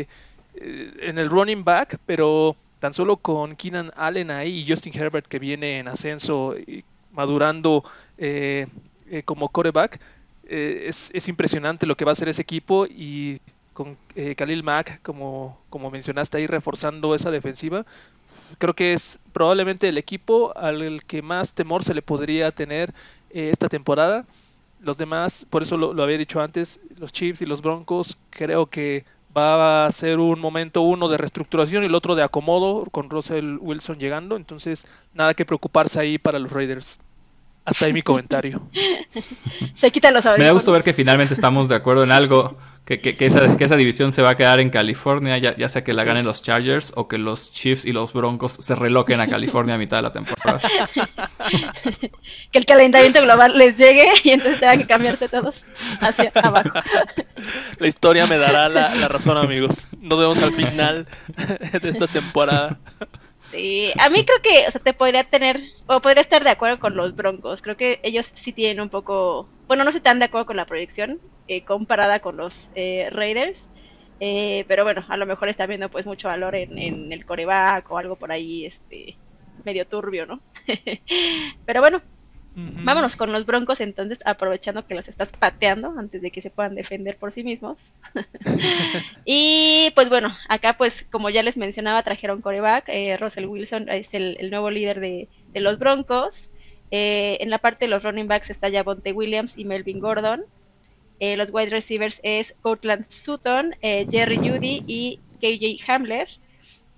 eh, eh, en el running back, pero tan solo con Keenan Allen ahí y Justin Herbert que viene en ascenso y madurando como coreback, eh, es, impresionante lo que va a hacer ese equipo y con eh, Khalil Mack, como, como mencionaste ahí, reforzando esa defensiva, creo que es probablemente el equipo al que más temor se le podría tener esta temporada. Los demás, por eso lo, había dicho antes, los Chiefs y los Broncos, creo que va a ser un momento uno de reestructuración y el otro de acomodo con Russell Wilson llegando. Entonces, nada que preocuparse ahí para los Raiders. Hasta ahí mi comentario. se quitan los Me da gusto ver que finalmente estamos de acuerdo en algo. Que, que, esa, que esa división se va a quedar en California, ya, ya sea que la ganen los Chargers o que los Chiefs y los Broncos se reloquen a California a mitad de la temporada. que el calentamiento global les llegue y entonces tengan que cambiarse todos hacia abajo. La historia me dará la, la razón, amigos. Nos vemos al final de esta temporada. Sí, a mí creo que, o sea, te podría tener, o podría estar de acuerdo con los Broncos. Creo que ellos sí tienen un poco, bueno, no se están de acuerdo con la proyección eh, comparada con los eh, Raiders. Eh, pero bueno, a lo mejor está viendo pues mucho valor en, en el coreback o algo por ahí, este, medio turbio, ¿no? pero bueno, Vámonos con los Broncos entonces, aprovechando que los estás pateando antes de que se puedan defender por sí mismos. y pues bueno, acá pues como ya les mencionaba, trajeron coreback. Eh, Russell Wilson es el, nuevo líder de, los Broncos. Eh, en la parte de los running backs está Javonte Williams y Melvin Gordon. Eh, los wide receivers es Cortland Sutton, Jerry Judy y KJ Hamler.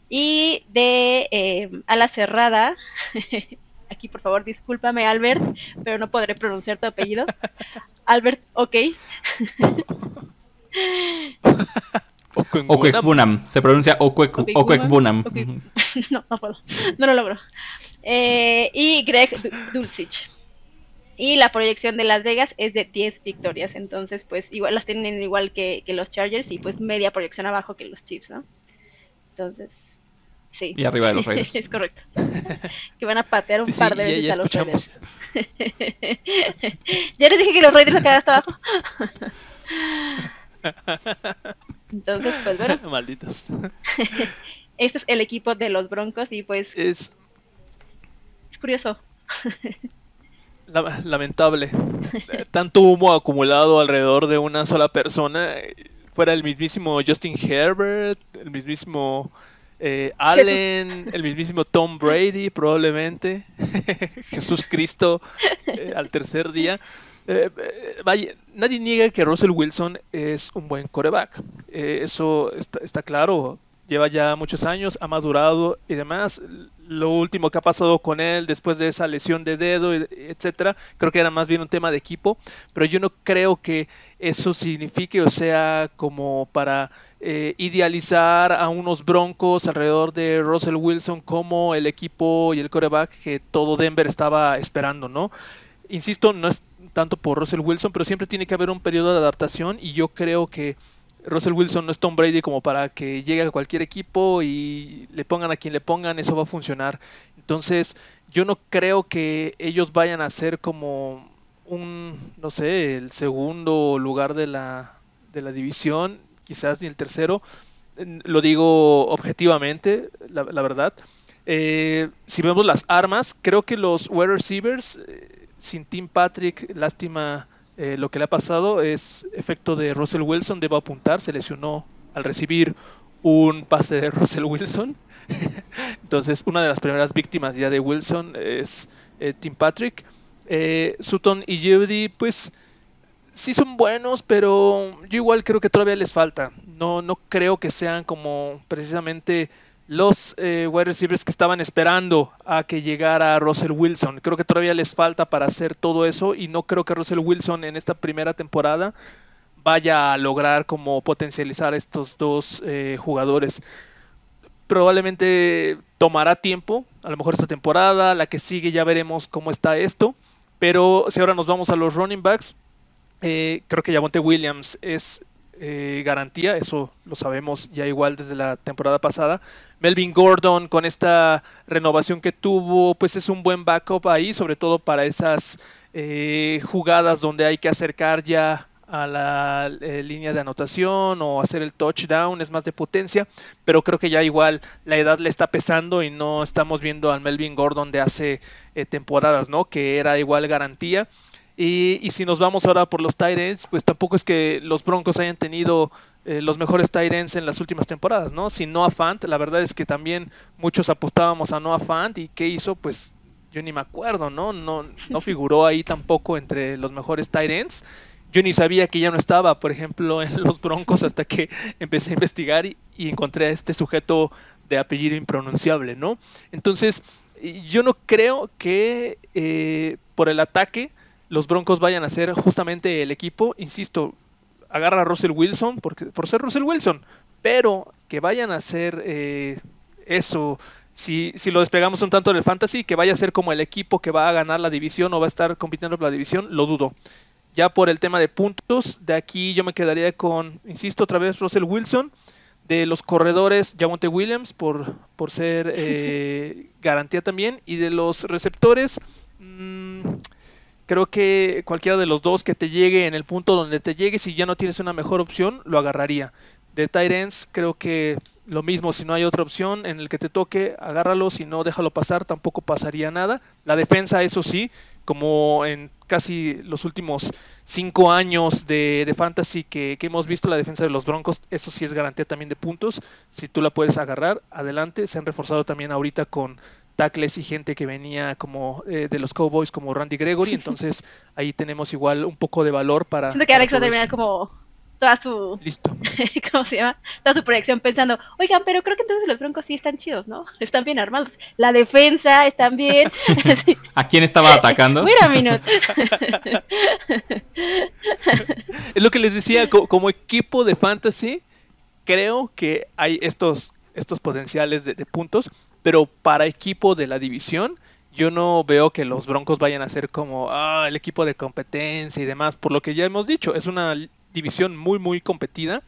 Y de ala cerrada aquí por favor discúlpame Albert, pero no podré pronunciar tu apellido. Albert, ok. Okwekbunam, se pronuncia Okwekbunam. No, no puedo, no lo logro. Eh, y Greg Dulcich. Y la proyección de Las Vegas es de 10 victorias, entonces pues igual las tienen igual que, que los Chargers y pues media proyección abajo que los Chiefs, ¿no? Entonces, sí. Y arriba de los Raiders. es correcto. que van a patear un par de veces a los Raiders. ya les dije que los Raiders quedaron hasta abajo. Entonces, pues bueno. Malditos. este es el equipo de los Broncos y pues... Es, es curioso. lamentable. Tanto humo acumulado alrededor de una sola persona. Fuera el mismísimo Justin Herbert, el mismísimo eh, Allen, el mismísimo Tom Brady, probablemente. Jesús Cristo eh, al tercer día. Eh, vaya, nadie niega que Russell Wilson es un buen coreback. eso está, está claro lleva ya muchos años, ha madurado y demás. Lo último que ha pasado con él después de esa lesión de dedo, etcétera, creo que era más bien un tema de equipo, pero yo no creo que eso signifique o sea como para eh, idealizar a unos broncos alrededor de Russell Wilson como el equipo y el coreback que todo Denver estaba esperando, ¿no? Insisto, no es tanto por Russell Wilson, pero siempre tiene que haber un periodo de adaptación y yo creo que Russell Wilson no es Tom Brady como para que llegue a cualquier equipo y le pongan a quien le pongan, eso va a funcionar. Entonces, yo no creo que ellos vayan a ser como un, no sé, el segundo lugar de la, de la división, quizás ni el tercero. Lo digo objetivamente, la, verdad. Eh, si vemos las armas, creo que los wide receivers, eh, sin Tim Patrick, lástima eh, lo que le ha pasado es efecto de Russell Wilson, debo apuntar, se lesionó al recibir un pase de Russell Wilson. Entonces, una de las primeras víctimas ya de Wilson es eh, Tim Patrick. Eh, Sutton y Judy, pues sí son buenos, pero yo igual creo que todavía les falta. No, no creo que sean como precisamente los eh, wide receivers que estaban esperando a que llegara Russell Wilson. Creo que todavía les falta para hacer todo eso y no creo que Russell Wilson en esta primera temporada vaya a lograr como potencializar estos dos eh, jugadores. Probablemente tomará tiempo, a lo mejor esta temporada, la que sigue ya veremos cómo está esto. Pero si ahora nos vamos a los running backs, eh, creo que Javonte Williams es garantía, eso lo sabemos ya igual desde la temporada pasada. Melvin Gordon con esta renovación que tuvo, pues es un buen backup ahí, sobre todo para esas eh, jugadas donde hay que acercar ya a la eh, línea de anotación o hacer el touchdown, es más de potencia, pero creo que ya igual la edad le está pesando y no estamos viendo al Melvin Gordon de hace temporadas, ¿no? Que era igual garantía. Y, si nos vamos ahora por los Tyrants, pues tampoco es que los Broncos hayan tenido eh, los mejores Tyrants en las últimas temporadas, ¿no? Sin Noah Fant, la verdad es que también muchos apostábamos a Noah Fant y qué hizo, pues yo ni me acuerdo, ¿no? No, no figuró ahí tampoco entre los mejores Tyrants. Yo ni sabía que ya no estaba, por ejemplo, en los Broncos hasta que empecé a investigar y, encontré a este sujeto de apellido impronunciable, ¿no? Entonces, yo no creo que eh, por el ataque los Broncos vayan a ser justamente el equipo, insisto, agarra a Russell Wilson porque, por ser Russell Wilson, pero que vayan a ser eh, eso, si, si, lo despegamos un tanto en el fantasy, que vaya a ser como el equipo que va a ganar la división o va a estar compitiendo por la división, lo dudo. Ya por el tema de puntos, de aquí yo me quedaría con, insisto otra vez, Russell Wilson. De los corredores, Javonte Williams, por, por ser eh, garantía también. Y de los receptores, mmm, Creo que cualquiera de los dos que te llegue en el punto donde te llegue, si ya no tienes una mejor opción, lo agarraría. De Tyrants, creo que lo mismo, si no hay otra opción en el que te toque, agárralo, si no, déjalo pasar, tampoco pasaría nada. La defensa, eso sí, como en casi los últimos cinco años de, fantasy que, que, hemos visto la defensa de los Broncos, eso sí es garantía también de puntos. Si tú la puedes agarrar, adelante. Se han reforzado también ahorita con tackles y gente que venía como eh, de los Cowboys como Randy Gregory, entonces ahí tenemos igual un poco de valor para... Siento que Alex va a terminar como toda su, Listo. ¿cómo se llama? Toda su proyección pensando, oigan, pero creo que entonces los Broncos sí están chidos, ¿no? Están bien armados. La defensa están bien. Sí. ¿A quién estaba atacando? Mira, Minut. Es lo que les decía, co- como equipo de fantasy, creo que hay estos, estos potenciales de, de puntos, pero para equipo de la división, yo no veo que los Broncos vayan a ser como ah, el equipo de competencia y demás, por lo que ya hemos dicho, es una división muy, muy competida.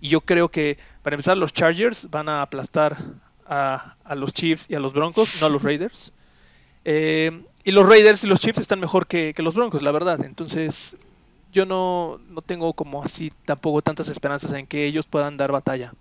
Y yo creo que, para empezar, los Chargers van a aplastar a, a los Chiefs y a los Broncos, no a los Raiders. Eh, y los Raiders y los Chiefs están mejor que, que los Broncos, la verdad. Entonces, yo no, no tengo como así tampoco tantas esperanzas en que ellos puedan dar batalla.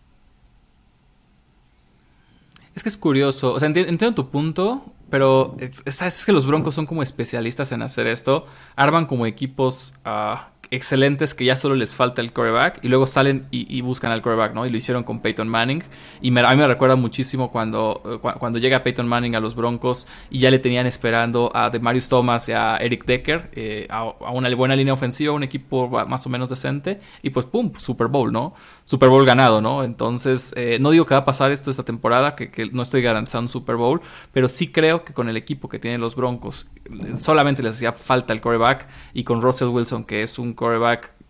Es que es curioso, o sea, enti- entiendo tu punto, pero es, es- que los Broncos son como especialistas en hacer esto. Arman como equipos ah, excelentes que ya solo les falta el coreback y luego salen y, buscan al coreback, ¿no? Y lo hicieron con Peyton Manning. Y me- a mí me recuerda muchísimo cuando, eh, cua- cuando llega Peyton Manning a los Broncos y ya le tenían esperando a Demarius Thomas y a Eric Decker, eh, a, una buena línea ofensiva, un equipo más o menos decente. Y pues, ¡pum! Super Bowl, ¿no? Super Bowl ganado, ¿no? Entonces, eh, no digo que va a pasar esto esta temporada, que, no estoy garantizando un Super Bowl, pero sí creo que con el equipo que tienen los Broncos, eh, solamente les hacía falta el coreback y con Russell Wilson, que es un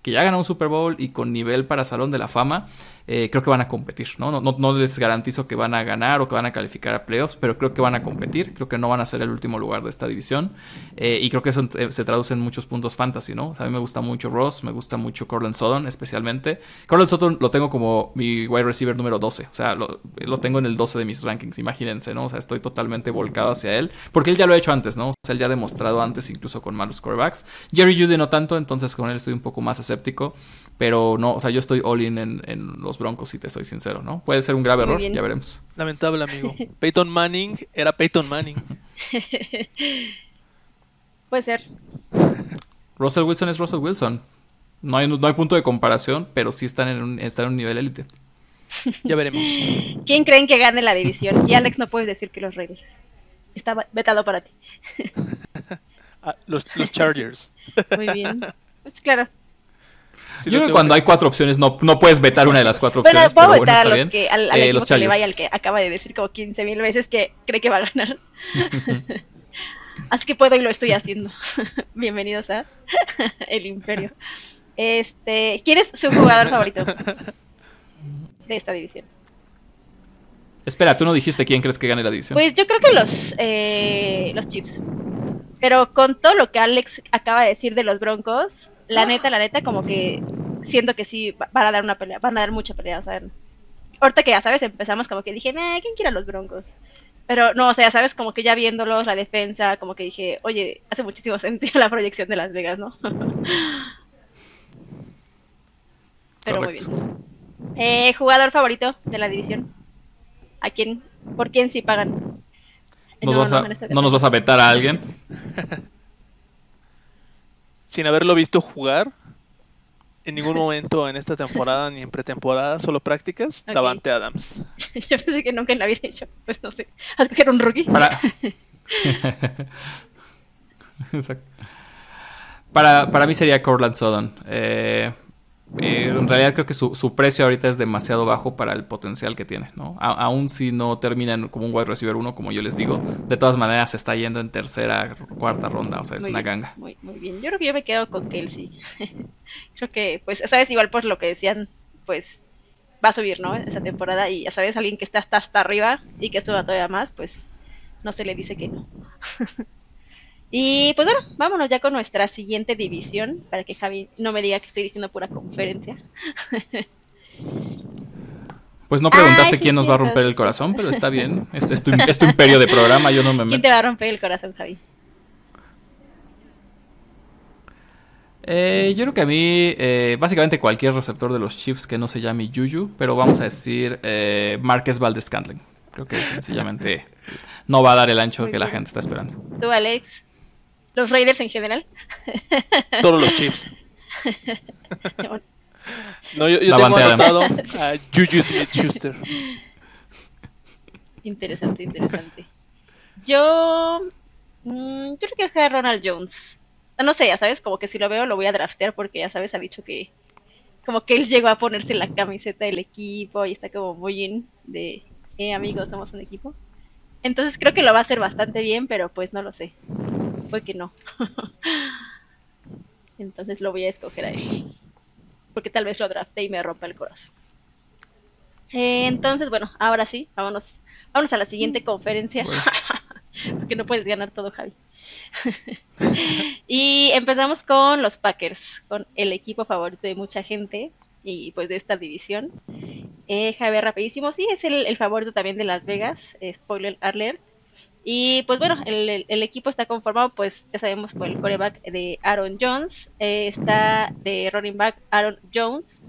que ya ganó un Super Bowl y con nivel para Salón de la Fama, eh, creo que van a competir, ¿no? No, no, no les garantizo que van a ganar o que van a calificar a playoffs, pero creo que van a competir, creo que no van a ser el último lugar de esta división eh, y creo que eso eh, se traduce en muchos puntos fantasy, ¿no? O sea, a mí me gusta mucho Ross, me gusta mucho Cortland Sutton especialmente. Cortland Sutton lo tengo como mi wide receiver número 12, o sea, lo, lo tengo en el 12 de mis rankings, imagínense, ¿no? O sea, estoy totalmente volcado hacia él, porque él ya lo ha hecho antes, ¿no? O sea, él ya ha demostrado antes incluso con malos quarterbacks. Jerry Judy no tanto, entonces con él estoy un poco más escéptico, pero no, o sea, yo estoy all in en, en los Broncos, si te soy sincero, ¿no? Puede ser un grave error, ya veremos. Lamentable, amigo. Peyton Manning era Peyton Manning. Puede ser. Russell Wilson es Russell Wilson. No hay, no hay punto de comparación, pero sí están en un, están en un nivel élite. Ya veremos. ¿Quién creen que gane la división? Y Alex no puedes decir que los Raiders. Está vetado para ti. Ah, los, los Chargers. Muy bien. Pues claro. Sí, Yo creo que cuando que- hay cuatro opciones no, no puedes vetar una de las cuatro Bueno, opciones. puedo pero bueno, votar a está los bien. que, al, al Eh, los que le Chargers. vaya al que acaba de decir como 15 mil veces que cree que va a ganar. Así que puedo y lo estoy haciendo. Bienvenidos a El Imperio. Este, ¿quién es su jugador favorito de esta división? Espera, tú no dijiste quién crees que gane la división. Pues yo creo que los eh, los Chiefs. Pero con todo lo que Alex acaba de decir de los Broncos, la neta, la neta, como que siento que sí va- van a dar una pelea, van a dar mucha pelea, o sea, ahorita que ya sabes, empezamos como que dije, nah, ¿quién quiere a los Broncos? Pero no, o sea, sabes, como que ya viéndolos, la defensa, como que dije, oye, hace muchísimo sentido la proyección de Las Vegas, ¿no? Pero Correcto. muy bien. Eh, jugador favorito de la división. ¿A quién? ¿Por quién sí pagan? ¿Nos no, vas no, a- ¿No nos vas a vetar a alguien? Sin haberlo visto jugar en ningún momento en esta temporada ni en pretemporada, solo prácticas, Ok. Davante Adams. Yo pensé que nunca en la vida he hecho, pues no sé, a escoger un rookie. Para... Exacto. Para, para mí sería Cortland Sutton. Eh, eh, en realidad creo que su, su precio ahorita es demasiado bajo para el potencial que tiene, ¿no? A- aún si no termina en- como un wide receiver uno, como yo les digo, de todas maneras se está yendo en tercera, cuarta ronda, o sea, es Muy una bien, ganga. Muy, muy bien. Yo creo que yo me quedo con Kelsey. creo que, pues, sabes, igual por lo que decían, pues, va a subir, ¿no? Esa temporada y ya sabes, alguien que está hasta, hasta arriba y que suba todavía más, pues, no se le dice que no. y pues bueno, vámonos ya con nuestra siguiente división, para que Javi no me diga que estoy diciendo pura conferencia. Pues no preguntaste Ay, sí, quién nos va a romper el corazón, pero está bien. Es, es tu, es tu imperio de programa, yo no me ¿Quién meto. te va a romper el corazón, Javi? Eh, yo creo que a mí, eh, básicamente cualquier receptor de los Chiefs que no se llame Juju, pero vamos a decir eh, Marquez Valdez Scantling. Creo que sencillamente no va a dar el ancho Muy que la gente está esperando. ¿Tú, Alex? ¿Los Raiders en general? Todos los Chiefs. No, yo, yo tengo anotado a Juju Smith Schuster. Interesante, interesante. Yo. mm, yo creo que es Ronald Jones. No sé, ya sabes, como que si lo veo lo voy a draftear porque ya sabes, ha dicho que como que él llegó a ponerse la camiseta del equipo y está como muy bien de, eh, amigos, somos un equipo. Entonces creo que lo va a hacer bastante bien, pero pues no lo sé. Fue que no. Entonces lo voy a escoger a él. Porque tal vez lo drafte y me rompa el corazón. Eh, entonces, bueno, ahora sí, vámonos, vámonos a la siguiente conferencia. Porque no puedes ganar todo, Javi. y empezamos con los Packers, con el equipo favorito de mucha gente y pues de esta división. Eh, Javier, rapidísimo, sí, es el, favorito también de Las Vegas, spoiler alert. Y pues bueno, el, equipo está conformado, pues ya sabemos, por el coreback de Aaron Jones, eh, está de running back Aaron Jones,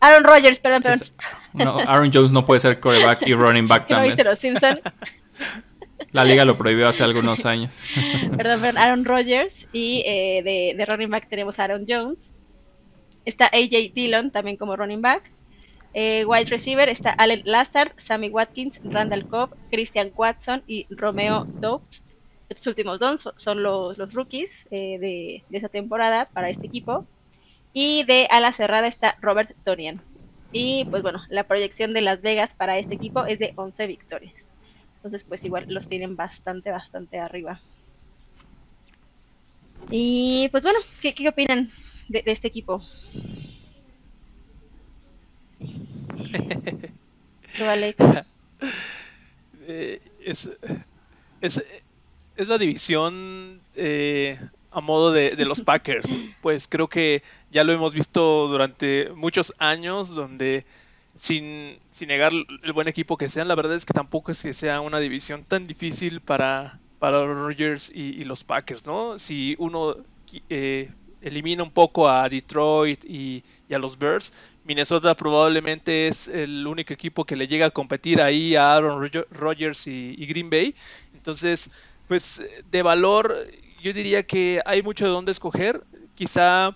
Aaron Rodgers, perdón, perdón. no, Aaron Jones no puede ser coreback y running back también. ¿No viste los? La liga lo prohibió hace algunos años. perdón, perdón, Aaron Rodgers y eh, de, de running back tenemos a Aaron Jones. Está AJ Dillon también como running back. Eh, wide receiver está Allen Lazard, Sammy Watkins, Randall Cobb, Christian Watson y Romeo Dobbs. Estos últimos dos son los, rookies eh, de, esa temporada para este equipo. Y de ala cerrada está Robert Tonian. Y pues bueno, la proyección de Las Vegas para este equipo es de 11 victorias. Entonces pues igual los tienen bastante, bastante arriba. Y pues bueno, ¿qué, qué opinan de, este equipo. Eh, es, la división eh, a modo de, los Packers. Pues creo que ya lo hemos visto durante muchos años, donde sin, sin negar el buen equipo que sean, la verdad es que tampoco es que sea una división tan difícil para, para los Rogers y, y los Packers, ¿no? Si uno eh, elimina un poco a Detroit y, a los Bears, Minnesota probablemente es el único equipo que le llega a competir ahí a Aaron Rodgers y, Green Bay. Entonces, pues de valor, yo diría que hay mucho de dónde escoger. Quizá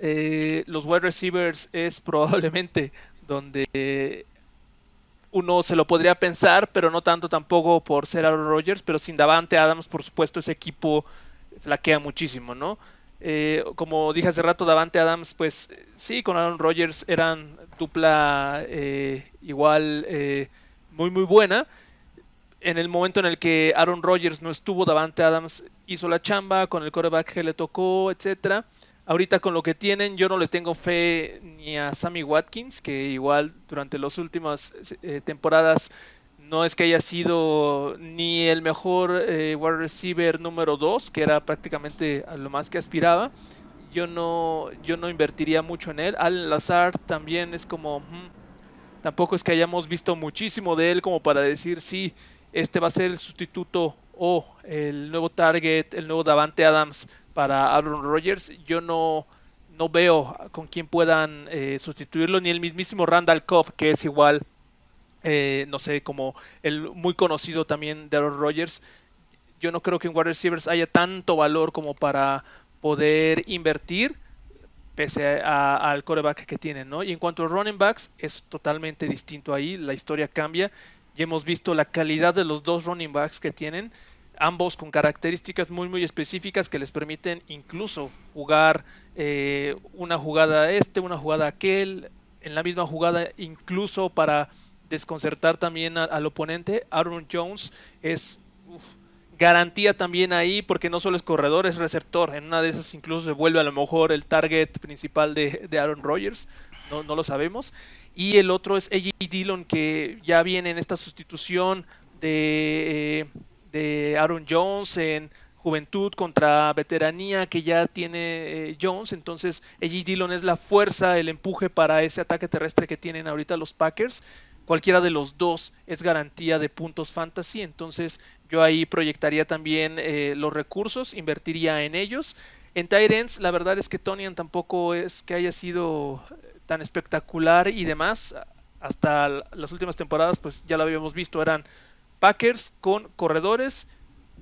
eh, los wide receivers es probablemente donde uno se lo podría pensar, pero no tanto tampoco por ser Aaron Rodgers, pero sin Davante Adams, por supuesto, ese equipo flaquea muchísimo, ¿no? Eh, como dije hace rato, Davante Adams, pues sí, con Aaron Rodgers eran dupla eh, igual eh, muy muy buena. En el momento en el que Aaron Rodgers no estuvo, Davante Adams hizo la chamba con el coreback que le tocó, etcétera. Ahorita con lo que tienen, yo no le tengo fe ni a Sammy Watkins, que igual durante las últimas temporadas no es que haya sido ni el mejor eh, wide receiver número 2, que era prácticamente a lo más que aspiraba. Yo no, yo no invertiría mucho en él. Al Lazard también es como... Hmm, tampoco es que hayamos visto muchísimo de él como para decir, sí, este va a ser el sustituto o el nuevo target, el nuevo Davante Adams para Aaron Rodgers. Yo no, no veo con quién puedan eh, sustituirlo, ni el mismísimo Randall Cobb, que es igual eh, no sé, como el muy conocido también de Aaron Rodgers. Yo no creo que en wide receivers haya tanto valor como para poder invertir pese al coreback que tienen, ¿no? Y en cuanto a running backs, es totalmente distinto ahí, la historia cambia. Ya hemos visto la calidad de los dos running backs que tienen, ambos con características muy muy específicas que les permiten incluso jugar eh, una jugada este, una jugada aquel, en la misma jugada incluso para desconcertar también al oponente. Aaron Jones es garantía también ahí porque no solo es corredor, es receptor. En una de esas incluso se vuelve a lo mejor el target principal de, Aaron Rodgers. No, lo sabemos. Y el otro es AJ Dillon que ya viene en esta sustitución de, eh, de Aaron Jones en juventud contra veteranía que ya tiene eh, Jones. Entonces, AJ Dillon es la fuerza, el empuje para ese ataque terrestre que tienen ahorita los Packers cualquiera de los dos es garantía de puntos fantasy, entonces yo ahí proyectaría también eh, los recursos, invertiría en ellos. En Tyrants, la verdad es que Tonian tampoco es que haya sido tan espectacular y demás. Hasta las últimas temporadas, pues ya lo habíamos visto, eran Packers con corredores,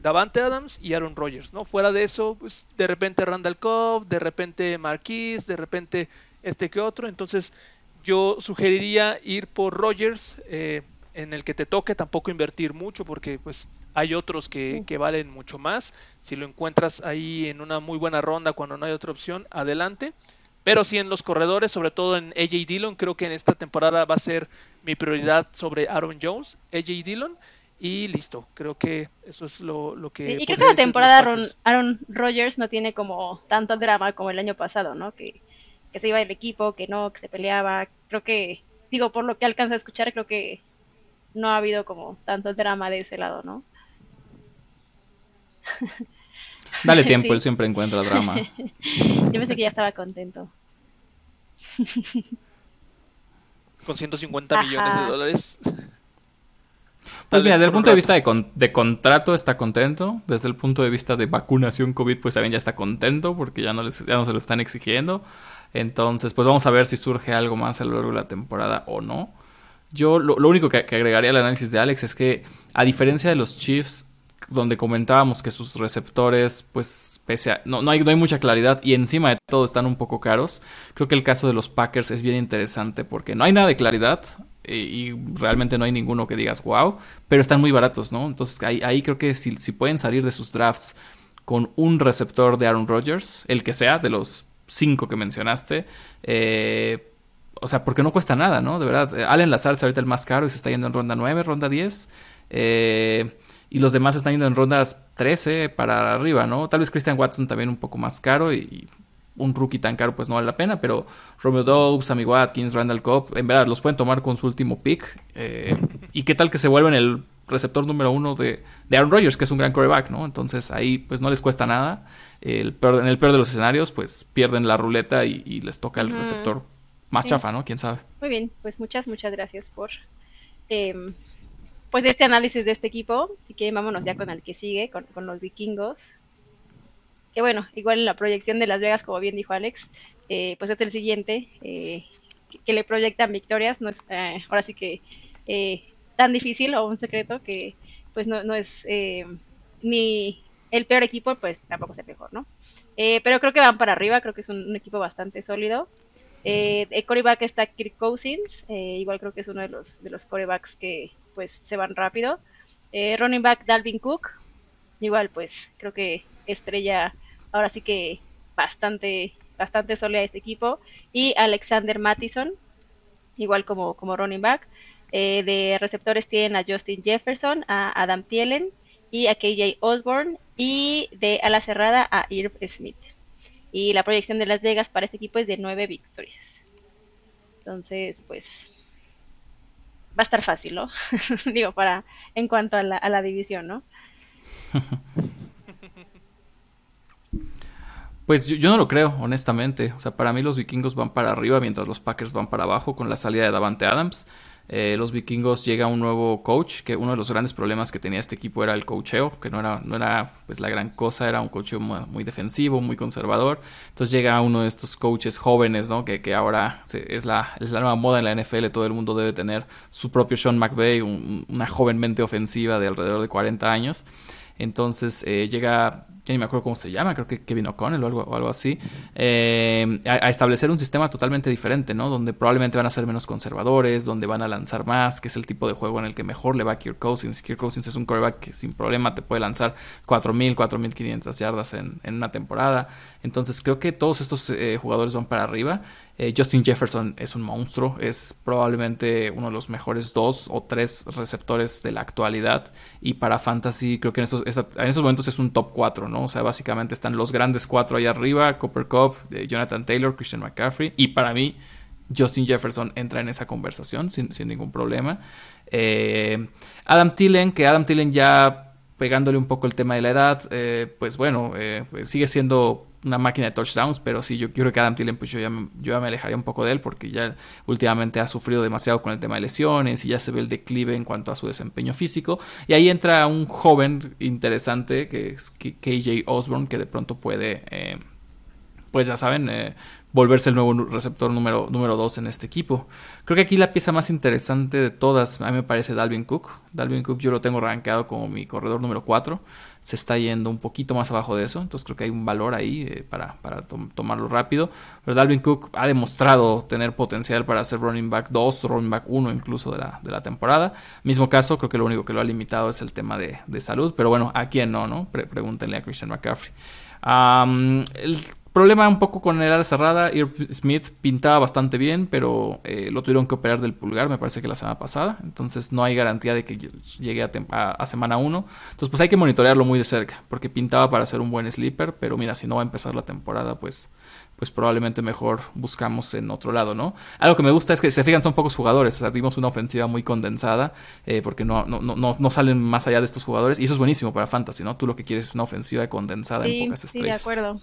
Davante Adams y Aaron Rodgers, ¿no? Fuera de eso, pues de repente Randall Cobb, de repente Marquise, de repente este que otro. Entonces, yo sugeriría ir por Rogers, eh, en el que te toque, tampoco invertir mucho porque pues hay otros que, valen mucho más. Si lo encuentras ahí en una muy buena ronda cuando no hay otra opción, adelante. Pero sí en los corredores, sobre todo en AJ Dillon, creo que en esta temporada va a ser mi prioridad sobre Aaron Jones, AJ Dillon. Y listo, creo que eso es lo, que... y creo que la temporada Aaron, Aaron Rodgers no tiene como tanto drama como el año pasado, ¿no? Que, que se iba el equipo, que no, que se peleaba. Creo que, digo, por lo que alcanza a escuchar, creo que no ha habido como tanto drama de ese lado, ¿no? Dale tiempo, él siempre encuentra drama. Yo pensé que ya estaba contento. Con 150 millones de dólares. Pues mira, desde el punto de vista de, contrato está contento. Desde el punto de vista de vacunación COVID, pues también ya está contento porque ya no, les, ya no se lo están exigiendo. Entonces, pues vamos a ver si surge algo más a lo largo de la temporada o no. Yo lo, único que, agregaría al análisis de Alex es que, a diferencia de los Chiefs, donde comentábamos que sus receptores, pues, pese a, no, no, hay, no hay mucha claridad y encima de todo están un poco caros, creo que el caso de los Packers es bien interesante porque no hay nada de claridad y, realmente no hay ninguno que digas wow, pero están muy baratos, ¿no? Entonces ahí, ahí creo que si, si pueden salir de sus drafts con un receptor de Aaron Rodgers, el que sea, de los cinco que mencionaste, eh, o sea, porque no cuesta nada, ¿no? De verdad, eh, Allen Lazar es ahorita el más caro y se está yendo en ronda 9, ronda 10. Eh, y los demás están yendo en rondas 13 para arriba, ¿no? Tal vez Christian Watson también un poco más caro y, un rookie tan caro pues no vale la pena, pero Romeo Dobbs, Sammy Watkins, Randall Cobb, en verdad los pueden tomar con su último pick. Y qué tal que se vuelven el receptor número uno de, de Aaron Rodgers, que es un gran coreback, ¿no? Entonces ahí pues no les cuesta nada. El en el peor de los escenarios pues pierden la ruleta y, les toca el receptor más chafa, ¿no? ¿Quién sabe? Muy bien, pues muchas, muchas gracias por em, pues este análisis de este equipo. Si quieren, vámonos ya con el que sigue, con, los vikingos. Que bueno, igual en la proyección de Las Vegas, como bien dijo Alex, eh, pues es el siguiente, eh, que, le proyectan victorias. No es eh, ahora sí que tan difícil o un secreto que pues no, no es ni el peor equipo, pues tampoco es el mejor, ¿no? pero creo que van para arriba, creo que es un equipo bastante sólido. Eh, el coreback está Kirk Cousins, eh, igual creo que es uno de los, de los corebacks que pues se van rápido. Eh, running back Dalvin Cook, igual pues creo que estrella ahora sí que bastante bastante sólida este equipo. Y Alexander Mattison, igual como, como running back. Eh, de receptores tienen a Justin Jefferson, a Adam Thielen y a KJ Osborne. Y de ala cerrada a Irv Smith. Y la proyección de Las Vegas para este equipo es de nueve victorias. Entonces, pues va a estar fácil, ¿no? Digo, para en cuanto a la, a la división, ¿no? Pues yo, yo, no lo creo, honestamente. O sea, para mí los vikingos van para arriba mientras los Packers van para abajo con la salida de Davante Adams. Eh, los vikingos llega un nuevo coach, que uno de los grandes problemas que tenía este equipo era el coacheo, que no era, no era pues la gran cosa, era un coacheo muy, defensivo, muy conservador. Entonces llega uno de estos coaches jóvenes, ¿no? Que, que ahora es, la, es la nueva moda en la NFL, todo el mundo debe tener su propio Sean McVay, una joven mente ofensiva de alrededor de 40 años. Entonces eh, llega ni me acuerdo cómo se llama, creo que Kevin O'Connell o algo, o algo así, eh, a, establecer un sistema totalmente diferente, ¿no? Donde probablemente van a ser menos conservadores, donde van a lanzar más, que es el tipo de juego en el que mejor le va a Kirk Cousins. Kirk Cousins es un quarterback que sin problema te puede lanzar 4.000, 4.500 yardas en, en una temporada. Entonces creo que todos estos eh, jugadores van para arriba. Eh, Justin Jefferson es un monstruo, es probablemente uno de los mejores dos o tres receptores de la actualidad. Y para Fantasy creo que en estos, en estos momentos es un top 4, ¿no? O sea, básicamente están los grandes cuatro ahí arriba, Cooper Cup, eh, Jonathan Taylor, Christian McCaffrey. Y para mí, Justin Jefferson entra en esa conversación sin, ningún problema. Adam Tillen, que Adam Tillen ya pegándole un poco el tema de la edad, pues bueno, pues sigue siendo una máquina de touchdowns, pero sí, yo creo que Adam Thielen, pues yo ya, me, yo alejaría un poco de él porque ya últimamente ha sufrido demasiado con el tema de lesiones y ya se ve el declive en cuanto a su desempeño físico. Y ahí entra un joven interesante que es KJ Osborne, que de pronto puede, eh, pues ya saben, eh, volverse el nuevo receptor número 2 en este equipo. Creo que aquí la pieza más interesante de todas, a mí me parece Dalvin Cook. Dalvin Cook yo lo tengo rankeado como mi corredor número 4 se está yendo un poquito más abajo de eso. Entonces creo que hay un valor ahí eh, para, tomarlo rápido. Pero Dalvin Cook ha demostrado tener potencial para ser running back 2 o running back 1 incluso de la, de la, temporada. Mismo caso, creo que lo único que lo ha limitado es el tema de, salud. Pero bueno, ¿a quién no? no? pregúntenle a Christian McCaffrey. Problema un poco con el ala cerrada. Irv Smith pintaba bastante bien, pero eh, lo tuvieron que operar del pulgar, me parece que la semana pasada. Entonces no hay garantía de que llegue a, semana 1. Entonces pues hay que monitorearlo muy de cerca, porque pintaba para ser un buen sleeper, pero mira, si no va a empezar la temporada, pues, pues probablemente mejor buscamos en otro lado, ¿no? Algo que me gusta es que se fijan son pocos jugadores, o sea, dimos una ofensiva muy condensada, eh, porque no, no, no, no, salen más allá de estos jugadores, y eso es buenísimo para Fantasy, ¿no? Tú lo que quieres es una ofensiva condensada en pocas estrellas. Sí, de acuerdo.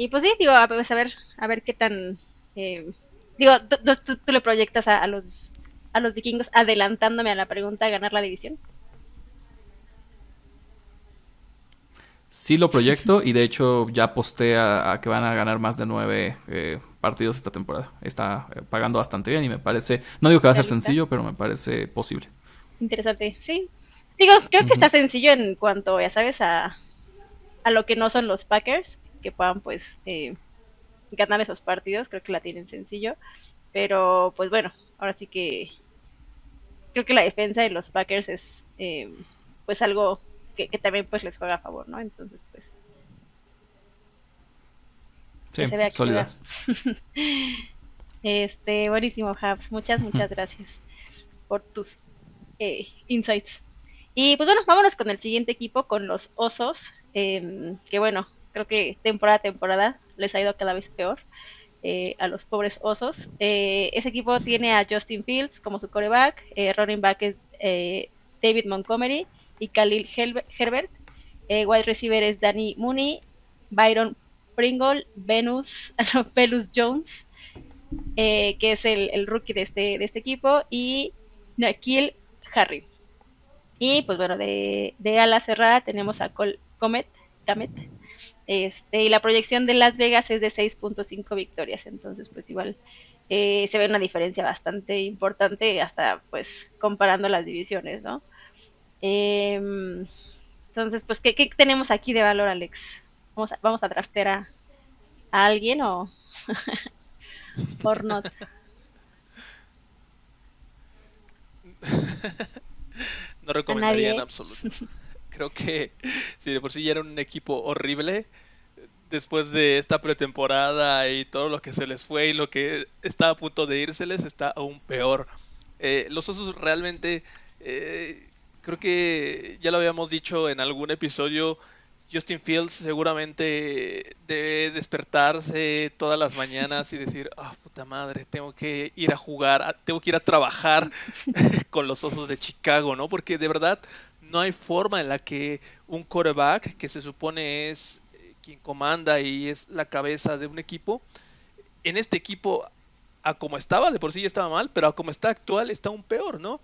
Y pues sí, digo, a, pues a ver, a ver qué tan... Eh, digo, tú, le proyectas a, los, a los vikingos, adelantándome a la pregunta, ganar la división. Sí lo proyecto y de hecho ya aposté a, que van a ganar más de nueve eh, partidos esta temporada. Está eh, pagando bastante bien y me parece, no digo que va a ser sencillo, pero me parece posible. Interesante, sí. Digo, creo que está sencillo en cuanto, ya sabes, a, a lo que no son los Packers que puedan pues eh, ganar esos partidos, creo que la tienen sencillo, pero pues bueno, ahora sí que creo que la defensa de los Packers es eh, pues algo que, también pues les juega a favor, ¿no? Entonces pues... Sí, se vea sólida. este, buenísimo, Habs. Muchas, muchas gracias por tus eh, insights. Y pues bueno, vámonos con el siguiente equipo, con los Osos, em, que bueno, creo que temporada a temporada les ha ido cada vez peor eh, a los pobres osos. Eh, ese equipo tiene a Justin Fields como su coreback, eh, running back es David Montgomery y Khalil Herbert. wide receiver es Danny Mooney, Byron Pringle, Venus, Velus Jones, que es el, rookie de este, de este equipo, y Nakil Harry. Y pues bueno, de, de ala cerrada tenemos a Col Comet, Comet este, y la proyección de Las Vegas es de 6.5 victorias, entonces pues igual eh, se ve una diferencia bastante importante hasta pues comparando las divisiones, ¿no? Em, entonces, pues, ¿qué, tenemos aquí de valor, Alex? ¿Vamos a, vamos a trastear a, alguien o por no? no recomendaría en absoluto creo que si de por sí ya era un equipo horrible, después de esta pretemporada y todo lo que se les fue y lo que está a punto de írseles, está aún peor. Eh, los osos realmente, eh, creo que ya lo habíamos dicho en algún episodio, Justin Fields seguramente debe despertarse todas las mañanas y decir, ah, puta madre, tengo que ir a jugar, tengo que ir a trabajar con los osos de Chicago, ¿no? Porque de verdad no hay forma en la que un quarterback, que se supone es eh, quien comanda y es la cabeza de un equipo, en este equipo, a como estaba, de por sí ya estaba mal, pero a como está actual, está aún peor, ¿no?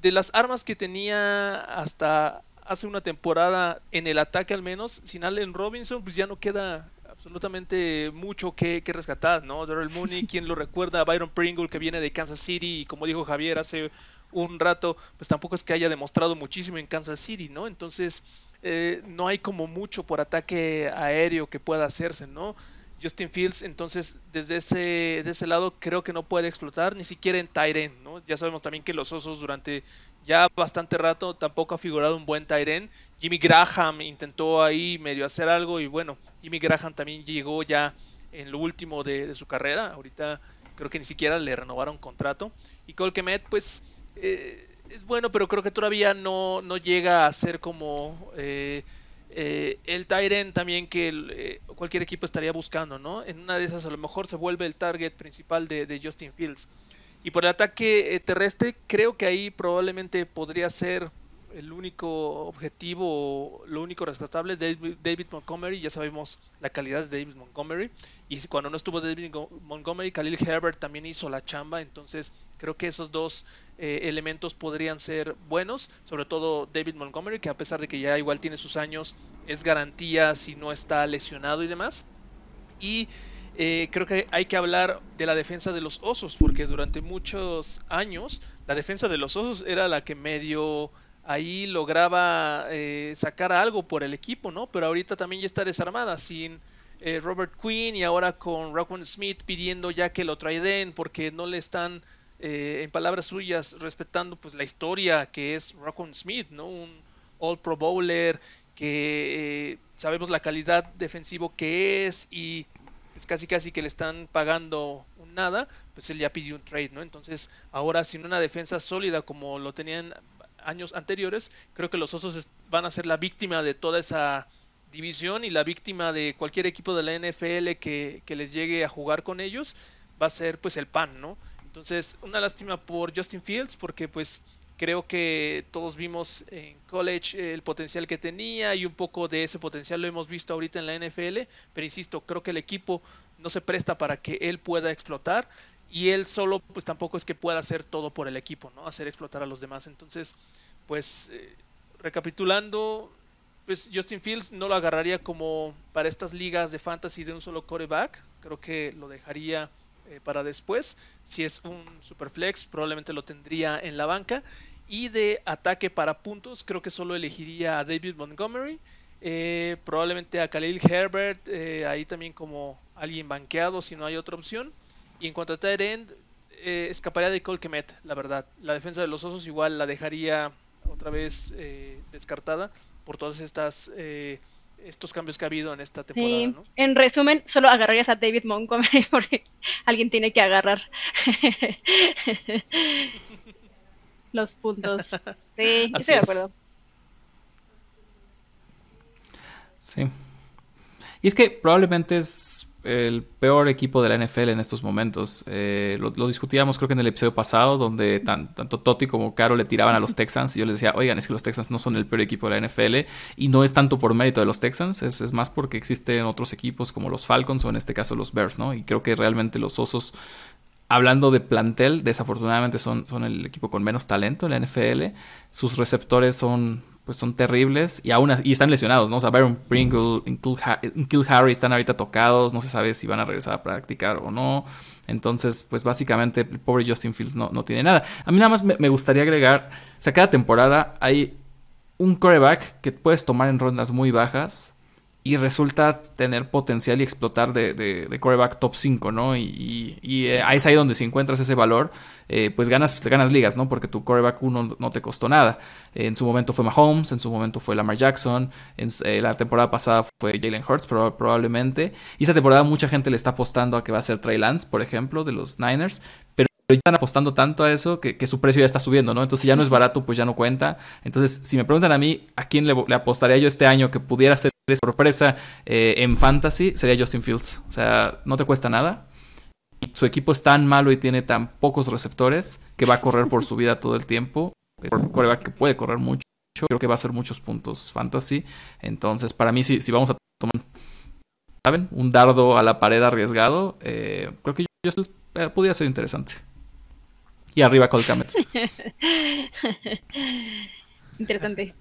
De las armas que tenía hasta hace una temporada en el ataque al menos, sin Allen Robinson, pues ya no queda absolutamente mucho que, que rescatar, ¿no? Daryl Mooney, quien lo recuerda, Byron Pringle, que viene de Kansas City, y como dijo Javier hace un rato, pues tampoco es que haya demostrado muchísimo en Kansas City, ¿no? Entonces, eh, no hay como mucho por ataque aéreo que pueda hacerse, ¿no? Justin Fields, entonces, desde ese, de ese lado creo que no puede explotar, ni siquiera en Tyren, ¿no? Ya sabemos también que los Osos durante ya bastante rato tampoco ha figurado un buen Tyren. Jimmy Graham intentó ahí medio hacer algo y bueno, Jimmy Graham también llegó ya en lo último de, su carrera, ahorita creo que ni siquiera le renovaron contrato. Y Cole pues eh, es bueno, pero creo que todavía no, no llega a ser como eh, eh, el Tyren también que cualquier equipo estaría buscando, ¿no? En una de esas a lo mejor se vuelve el target principal de, Justin Fields. Y por el ataque terrestre, creo que ahí probablemente podría ser el único objetivo, lo único rescatable de David Montgomery. Ya sabemos la calidad de David Montgomery. Y cuando no estuvo David Montgomery, Khalil Herbert también hizo la chamba. Entonces creo que esos dos eh, elementos podrían ser buenos. Sobre todo David Montgomery, que a pesar de que ya igual tiene sus años, es garantía si no está lesionado y demás. Y eh, creo que hay que hablar de la defensa de los osos, porque durante muchos años la defensa de los osos era la que medio ahí lograba eh, sacar algo por el equipo, ¿no? Pero ahorita también ya está desarmada sin eh, Robert Quinn y ahora con Rockwell Smith pidiendo ya que lo traiden porque no le están, eh, en palabras suyas, respetando pues la historia que es Rockwell Smith, ¿no? Un All Pro Bowler que eh, sabemos la calidad defensivo que es y pues casi casi que le están pagando nada, pues él ya pidió un trade, ¿no? Entonces, ahora sin una defensa sólida como lo tenían años anteriores, creo que los Osos van a ser la víctima de toda esa división y la víctima de cualquier equipo de la NFL que, que les llegue a jugar con ellos va a ser pues el pan, ¿no? Entonces, una lástima por Justin Fields porque pues Creo que todos vimos en college el potencial que tenía y un poco de ese potencial lo hemos visto ahorita en la NFL, pero insisto, creo que el equipo no se presta para que él pueda explotar y él solo pues tampoco es que pueda hacer todo por el equipo, ¿no? Hacer explotar a los demás. Entonces, pues eh, recapitulando, pues Justin Fields no lo agarraría como para estas ligas de fantasy de un solo coreback, creo que lo dejaría eh, para después. Si es un superflex, probablemente lo tendría en la banca. Y de ataque para puntos, creo que solo elegiría a David Montgomery. Eh, probablemente a Khalil Herbert, ahí también como alguien banqueado si no hay otra opción. Y en cuanto a tight end, eh, escaparía de Cole Kemet, la verdad. La defensa de los Osos igual la dejaría otra vez descartada por todas estas estos cambios que ha habido en esta temporada. En resumen, solo agarrarías a David Montgomery porque alguien tiene que agarrar. los puntos. Sí, estoy de acuerdo. Sí. Y es que probablemente es el peor equipo de la NFL en estos momentos. Eh, lo, discutíamos creo que en el episodio pasado, donde tanto Totti como Caro le tiraban a los Texans. Y yo les decía, oigan, es que los Texans no son el peor equipo de la NFL. Y no es tanto por mérito de los Texans, es, es más porque existen otros equipos como los Falcons o en este caso los Bears, ¿no? Y creo que realmente los Osos hablando de plantel, desafortunadamente son, son el equipo con menos talento en la NFL. Sus receptores son pues son terribles y aún y están lesionados, ¿no? O sea, Baron Pringle, Kill Harry están ahorita tocados, no se sabe si van a regresar a practicar o no. Entonces, pues básicamente el pobre Justin Fields no, no tiene nada. A mí nada más me, me gustaría agregar, o sea, cada temporada hay un coreback que puedes tomar en rondas muy bajas y resulta tener potencial y explotar de, de, coreback top 5, ¿no? Y, y, eh, es ahí donde si encuentras ese valor, eh, pues ganas, ganas ligas, ¿no? Porque tu coreback 1 no te costó nada. en su momento fue Mahomes, en su momento fue Lamar Jackson, en eh, la temporada pasada fue Jalen Hurts probablemente. Y esta temporada mucha gente le está apostando a que va a ser Trey Lance, por ejemplo, de los Niners. Pero están apostando tanto a eso que, su precio ya está subiendo, ¿no? Entonces, si ya no es barato, pues ya no cuenta. Entonces, si me preguntan a mí, ¿a quién le, le apostaría yo este año que pudiera ser sorpresa eh, en fantasy sería Justin Fields. O sea, no te cuesta nada. Y su equipo es tan malo y tiene tan pocos receptores que va a correr por su vida todo el tiempo. que puede correr mucho. Creo que va a ser muchos puntos fantasy. Entonces, para mí, si, si vamos a tomar, ¿saben? Un dardo a la pared arriesgado, eh, creo que Justin eh, podría ser interesante. Y arriba Colcamet. interesante.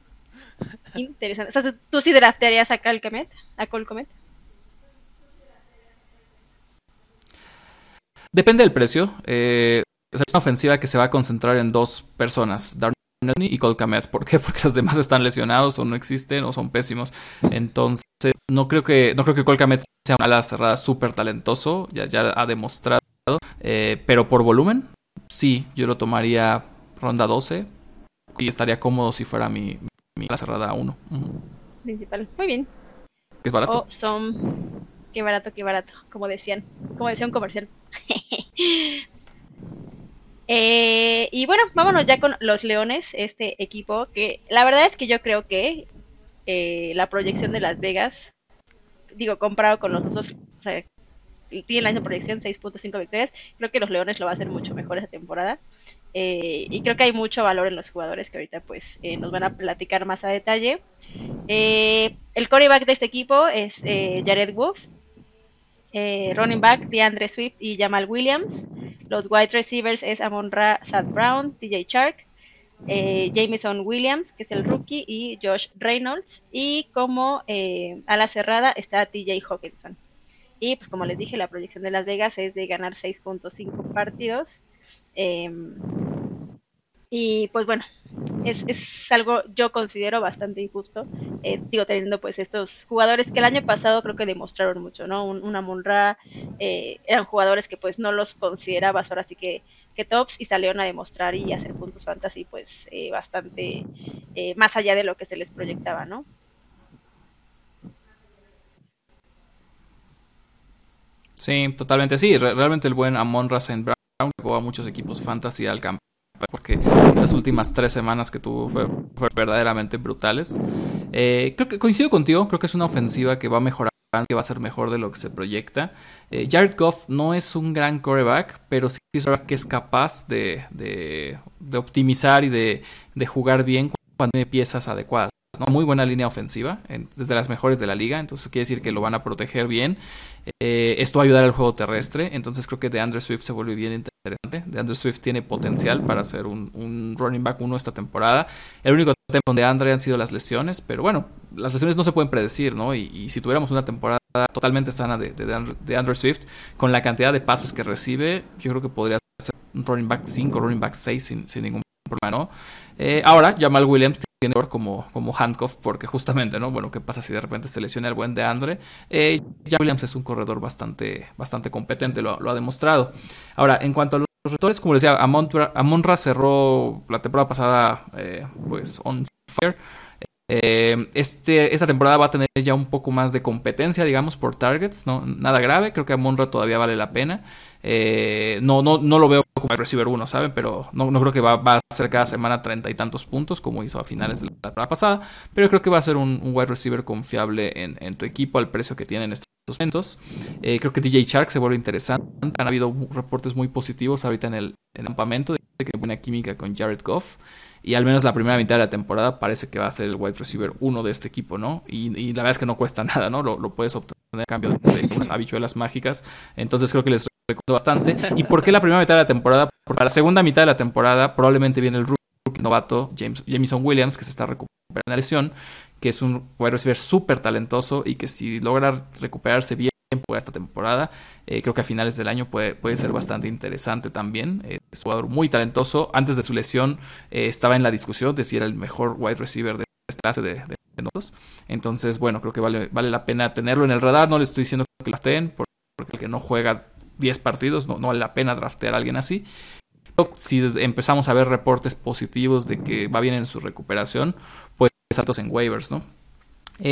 Interesante. O sea, ¿tú sí draftearías a Calcamet? ¿A Colcomet? Depende del precio. Eh, es una ofensiva que se va a concentrar en dos personas, Darnell y Colcamet. ¿Por qué? Porque los demás están lesionados o no existen o son pésimos. Entonces, no creo que, no creo que sea una ala cerrada súper talentoso. Ya, ya ha demostrado. Eh, pero por volumen, sí, yo lo tomaría ronda 12 y estaría cómodo si fuera mi, la cerrada a uno. Principal. Muy bien. Es barato. O son. Qué barato, qué barato. Como decían. Como decía un comercial. Eh, y bueno, vámonos ya con los Leones, este equipo que la verdad es que yo creo que eh, la proyección de Las Vegas, digo, comparado con los otros, o sea, tiene la misma proyección, 6.5 victorias, creo que los Leones lo va a hacer mucho mejor esa temporada. Eh, y creo que hay mucho valor en los jugadores que ahorita pues eh, nos van a platicar más a detalle. Eh, el coreback de este equipo es Jared Wolf, running back DeAndre Swift y Jamal Williams. Los wide receivers es Amon Ra, Sad Brown, DJ Shark, Jameson Williams, que es el rookie, y Josh Reynolds. Y como a la cerrada está TJ Hawkinson. Y pues como les dije, la proyección de Las Vegas es de ganar 6.5 partidos. Em, y pues bueno, es, es, algo yo considero bastante injusto, eh, digo, teniendo pues estos jugadores que el año pasado creo que demostraron mucho, ¿no? Un, una eh, eran jugadores que pues no los considerabas ahora sí que, que tops y salieron a demostrar y hacer puntos fantasy pues eh, bastante eh, más allá de lo que se les proyectaba, ¿no? Sí, totalmente sí, realmente el buen Amon Ra Llegó a muchos equipos fantasy al campo porque las últimas tres semanas que tuvo fueron verdaderamente brutales. Eh, creo que coincido contigo, creo que es una ofensiva que va a mejorar, que va a ser mejor de lo que se proyecta. Eh, Jared Goff no es un gran coreback, pero sí es que es capaz de, de, optimizar y de, de jugar bien cuando tiene piezas adecuadas. Muy buena línea ofensiva, desde las mejores de la liga, entonces quiere decir que lo van a proteger bien. Eh, esto va a ayudar al juego terrestre, entonces creo que de Andrew Swift se vuelve bien interesante. De Andrew Swift tiene potencial para ser un, running back uno esta temporada. El único tema de Andre han sido las lesiones, pero bueno, las lesiones no se pueden predecir, ¿no? Y, si tuviéramos una temporada totalmente sana de, de, Andrew Swift, con la cantidad de pases que recibe, yo creo que podría ser un running back 5, running back 6 sin, sin ningún problema, ¿no? Eh, ahora, Jamal Williams tiene como, como handcuff, porque justamente, ¿no? Bueno, ¿qué pasa si de repente se lesiona el buen de Andre? Eh, Jamal Williams es un corredor bastante, bastante competente, lo, ha demostrado. Ahora, en cuanto a los receptores, como decía, Amonra cerró la temporada pasada, eh, pues, on fire. Eh, este, esta temporada va a tener ya un poco más de competencia, digamos, por targets, ¿no? Nada grave, creo que Amonra todavía vale la pena. Eh, no, no, no lo veo como el receiver 1, ¿saben? Pero no, no creo que va, va, a ser cada semana treinta y tantos puntos como hizo a finales de la temporada pasada. Pero creo que va a ser un, wide receiver confiable en, en, tu equipo al precio que tienen estos momentos. Eh, creo que DJ Shark se vuelve interesante. Han habido reportes muy positivos ahorita en el, en el campamento de que buena química con Jared Goff. Y al menos la primera mitad de la temporada parece que va a ser el wide receiver uno de este equipo, ¿no? Y, la verdad es que no cuesta nada, ¿no? Lo, puedes obtener a cambio de, unas habichuelas mágicas. Entonces creo que les recomiendo bastante. ¿Y por qué la primera mitad de la temporada? Porque la segunda mitad de la temporada probablemente viene el rookie novato James, Jameson Williams, que se está recuperando de la lesión, que es un wide receiver súper talentoso y que si logra recuperarse bien esta temporada. Eh, creo que a finales del año puede, puede ser bastante interesante también. Eh, es un jugador muy talentoso. Antes de su lesión eh, estaba en la discusión de si era el mejor wide receiver de esta clase de, de, nosotros. Entonces, bueno, creo que vale, vale la pena tenerlo en el radar. No le estoy diciendo que lo drafteen, porque el que no juega 10 partidos no, no vale la pena draftear a alguien así. Si empezamos a ver reportes positivos de que va bien en su recuperación, pues saltos en waivers, ¿no?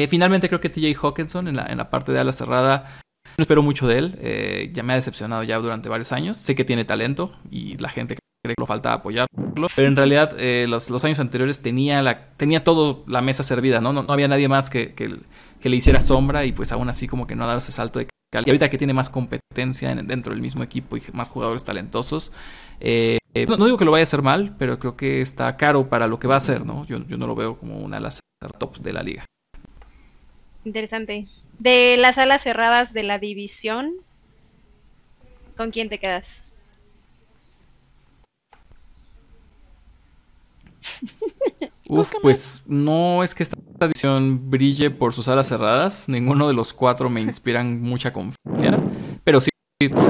finalmente creo que TJ Hawkinson en la, en la parte de ala cerrada no espero mucho de él. Eh, ya me ha decepcionado ya durante varios años. Sé que tiene talento y la gente cree que lo falta apoyarlo. Pero en realidad eh, los, años anteriores tenía, la, tenía todo la mesa servida, ¿no? No, había nadie más que, que, le hiciera sombra y pues aún así como que no ha dado ese salto de calidad. Y ahorita que tiene más competencia dentro del mismo equipo y más jugadores talentosos, eh, no, digo que lo vaya a hacer mal, pero creo que está caro para lo que va a hacer, ¿no? Yo, yo no lo veo como una de las top de la liga. Interesante. De las alas cerradas de la división, ¿con quién te quedas? Uf, pues no es que esta división brille por sus alas cerradas. Ninguno de los cuatro me inspiran mucha confianza. Pero sí,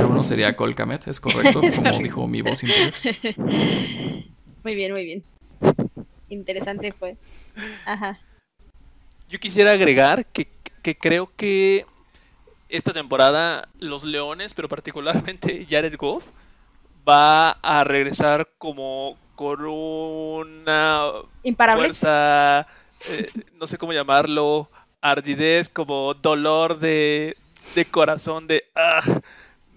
uno sería Colcamet, es correcto, como dijo mi voz interior. Muy bien, muy bien. Interesante fue. Ajá. Yo quisiera agregar que que creo que esta temporada los Leones, pero particularmente Jared Goff, va a regresar como con una fuerza, eh, no sé cómo llamarlo, ardidez, como dolor de, de corazón de, ah,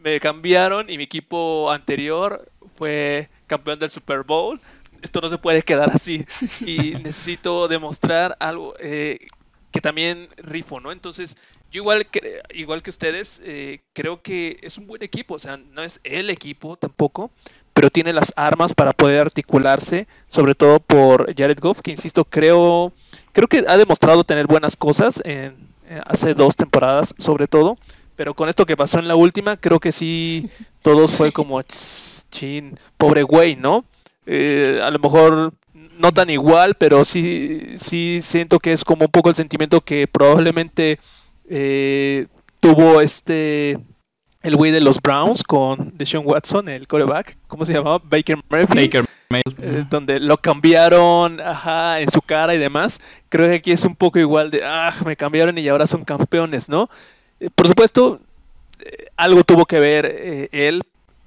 me cambiaron y mi equipo anterior fue campeón del Super Bowl. Esto no se puede quedar así y necesito demostrar algo. Eh, que también rifo, ¿no? Entonces, yo igual que, igual que ustedes, eh, creo que es un buen equipo, o sea, no es el equipo tampoco, pero tiene las armas para poder articularse, sobre todo por Jared Goff, que insisto, creo, creo que ha demostrado tener buenas cosas en, eh, hace dos temporadas, sobre todo, pero con esto que pasó en la última, creo que sí, todos fue como, chin, pobre güey, ¿no? Eh, a lo mejor no tan igual, pero sí, sí siento que es como un poco el sentimiento que probablemente eh, tuvo este el güey de los Browns con Deshaun Watson, el coreback, ¿cómo se llamaba? Baker Murphy. Baker eh, donde lo cambiaron ajá, en su cara y demás. Creo que aquí es un poco igual de, ah, me cambiaron y ahora son campeones, ¿no? Eh, por supuesto, algo tuvo que ver él,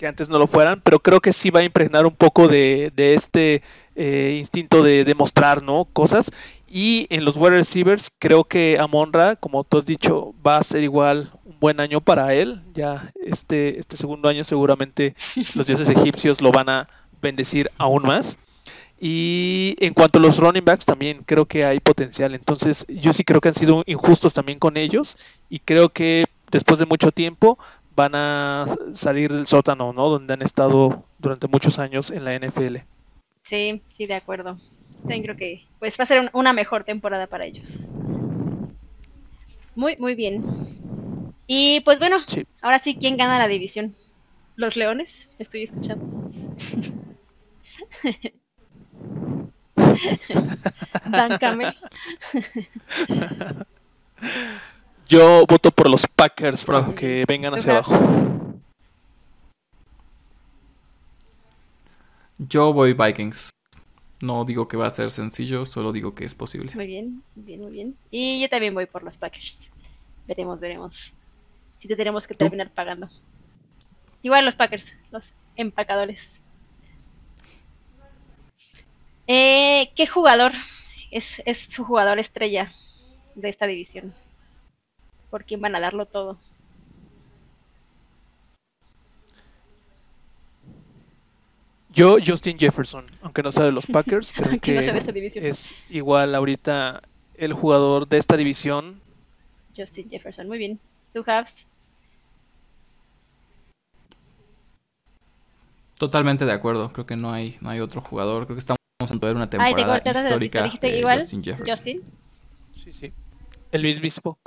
que antes no lo fueran, pero creo que sí va a impregnar un poco de, de este eh, instinto de demostrar, ¿no? Cosas. Y en los wide receivers, creo que Amonra, como tú has dicho, va a ser igual un buen año para él. Ya este, este segundo año seguramente los dioses egipcios lo van a bendecir aún más. Y en cuanto a los running backs también creo que hay potencial. Entonces yo sí creo que han sido injustos también con ellos y creo que después de mucho tiempo van a salir del sótano, ¿no? Donde han estado durante muchos años en la NFL. Sí, sí, de acuerdo. También creo que pues va a ser una mejor temporada para ellos. Muy, muy bien. Y pues bueno, ahora sí, ¿quién gana la división? ¿Los Leones? Estoy escuchando. Dan Camel. Yo voto por los Packers para que vengan hacia abajo. Yo voy Vikings. No digo que va a ser sencillo, solo digo que es posible. Muy bien, bien, muy bien. Y yo también voy por los Packers. Veremos, veremos. Si te tenemos que terminar pagando. Igual los Packers, los empacadores. Eh, ¿Qué jugador es, es su jugador estrella de esta división? ¿Por quién van a darlo todo? Yo, Justin Jefferson, aunque no sea de los Packers, creo que es igual ahorita el jugador de esta división. Justin Jefferson, muy bien. ¿Tú, Habs? Totalmente de acuerdo, creo que no hay, no hay otro jugador, creo que estamos a ver una temporada histórica de, igual? Justin Jefferson. Justin. Sí, sí. El mismo.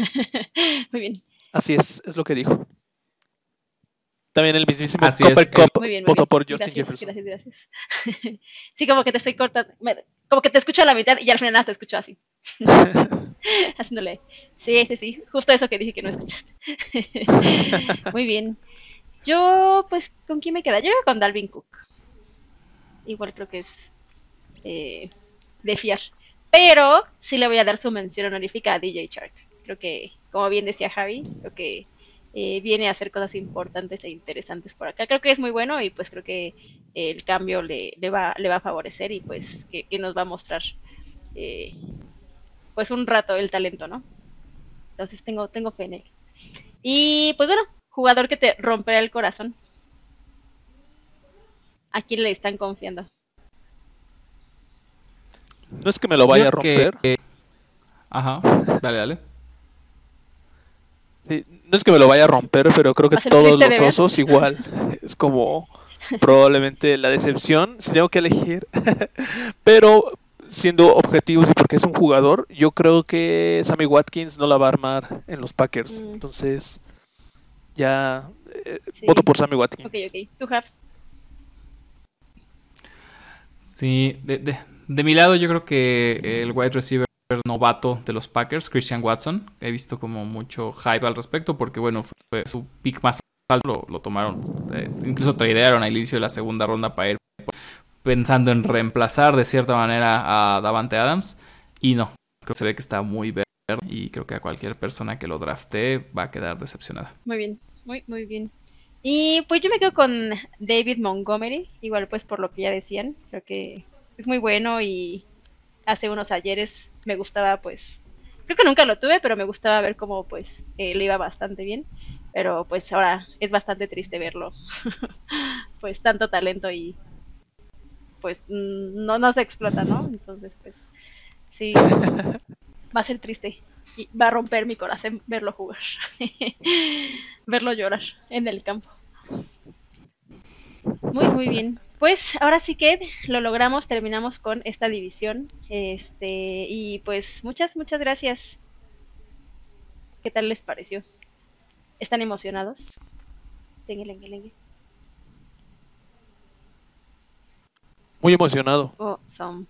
Muy bien. Así es, es lo que dijo. También el mismísimo Copper Cup votó por Justin Jefferson. Gracias, gracias. sí, como que te estoy cortando. Como que te escucho a la mitad y al final nada te escucho así. Haciéndole. Sí, sí, sí. Justo eso que dije que no escuchaste. Muy bien. Yo, pues, ¿con quién me queda? Yo con Dalvin Cook. Igual creo que es eh, de fiar. Pero sí le voy a dar su mención honorífica a DJ Shark. Creo que, como bien decía Javi, creo que eh, viene a hacer cosas importantes e interesantes por acá. Creo que es muy bueno y pues creo que el cambio le, le, va, le va a favorecer y pues que, nos va a mostrar eh, pues un rato el talento, ¿no? Entonces tengo, tengo fe en él. Y pues bueno, jugador que te romperá el corazón. ¿A quién le están confiando? No es que me lo vaya a romper. Ajá, dale, dale. No es que me lo vaya a romper, pero creo que todos los osos igual. Es como probablemente la decepción, si tengo que elegir. pero siendo objetivos y porque es un jugador, yo creo que Sammy Watkins no la va a armar en los Packers. Mm. Entonces, ya eh, voto por Sammy Watkins. Ok, ok. ¿Tú, Sí, de, de, mi lado yo creo que el wide receiver novato de los Packers, Christian Watson, he visto como mucho hype al respecto porque bueno, fue su pick más alto, lo, tomaron, eh, incluso tradearon al inicio de la segunda ronda para ir pensando en reemplazar de cierta manera a Davante Adams y no, creo que se ve que está muy verde y creo que a cualquier persona que lo drafte va a quedar decepcionada. Muy bien, muy, muy bien. Y pues yo me quedo con David Montgomery, igual pues por lo que ya decían, creo que es muy bueno y hace unos ayeres me gustaba pues, creo que nunca lo tuve, pero me gustaba ver cómo pues eh, le iba bastante bien, pero pues ahora es bastante triste verlo, pues tanto talento y pues no, no se explota, ¿no? Entonces pues sí, va a ser triste y va a romper mi corazón verlo jugar, verlo llorar en el campo. Muy, muy bien. Pues ahora sí que lo logramos, terminamos con esta división. Este, y pues muchas, muchas gracias. ¿Qué tal les pareció? ¿Están emocionados? Muy emocionado. Oh, son.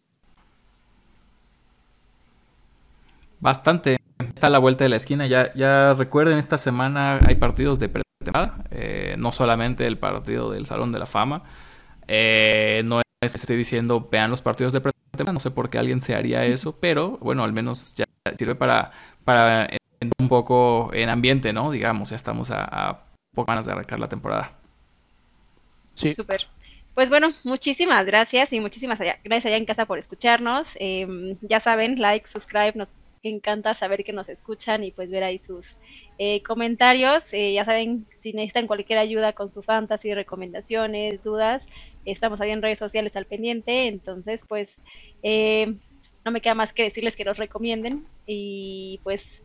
Bastante. Está a la vuelta de la esquina. Ya, ya recuerden, esta semana hay partidos de pretemporada. Eh, no solamente el partido del Salón de la Fama. Eh, no es estoy diciendo vean los partidos de pretemporada. No sé por qué alguien se haría eso. Pero bueno, al menos ya sirve para, para un poco en ambiente, ¿no? Digamos, ya estamos a, a pocas ganas de arrancar la temporada. Sí. Súper. Pues bueno, muchísimas gracias y muchísimas gracias allá en casa por escucharnos. Em, ya saben, like, subscribe, nos encanta saber que nos escuchan y pues ver ahí sus eh, comentarios. Eh, ya saben, si necesitan cualquier ayuda con su fantasy, recomendaciones, dudas, estamos ahí en redes sociales al pendiente. Entonces, pues eh, no me queda más que decirles que nos recomienden y pues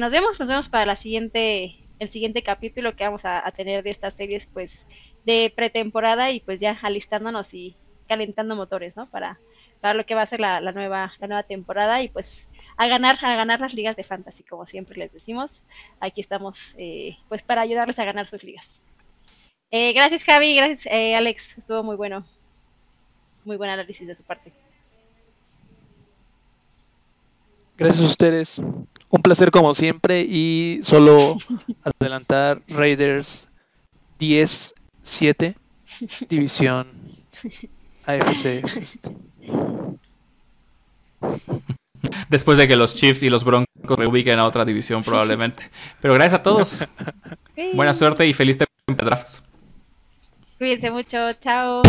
nos vemos, nos vemos para la siguiente, el siguiente capítulo que vamos a, a tener de estas series, pues de pretemporada y pues ya alistándonos y calentando motores, ¿no? Para, para lo que va a ser la, la, nueva, la nueva temporada y pues a ganar, a ganar las ligas de fantasy, como siempre les decimos. Aquí estamos eh, pues para ayudarles a ganar sus ligas. Eh, gracias Javi, gracias eh, Alex, estuvo muy bueno. Muy buen análisis de su parte. Gracias a ustedes. Un placer como siempre y solo adelantar Raiders 10 7, División AFC. Después de que los Chiefs y los Broncos reubiquen a otra división probablemente. Pero gracias a todos. Buena suerte y feliz temporada Cuídense mucho. Chao.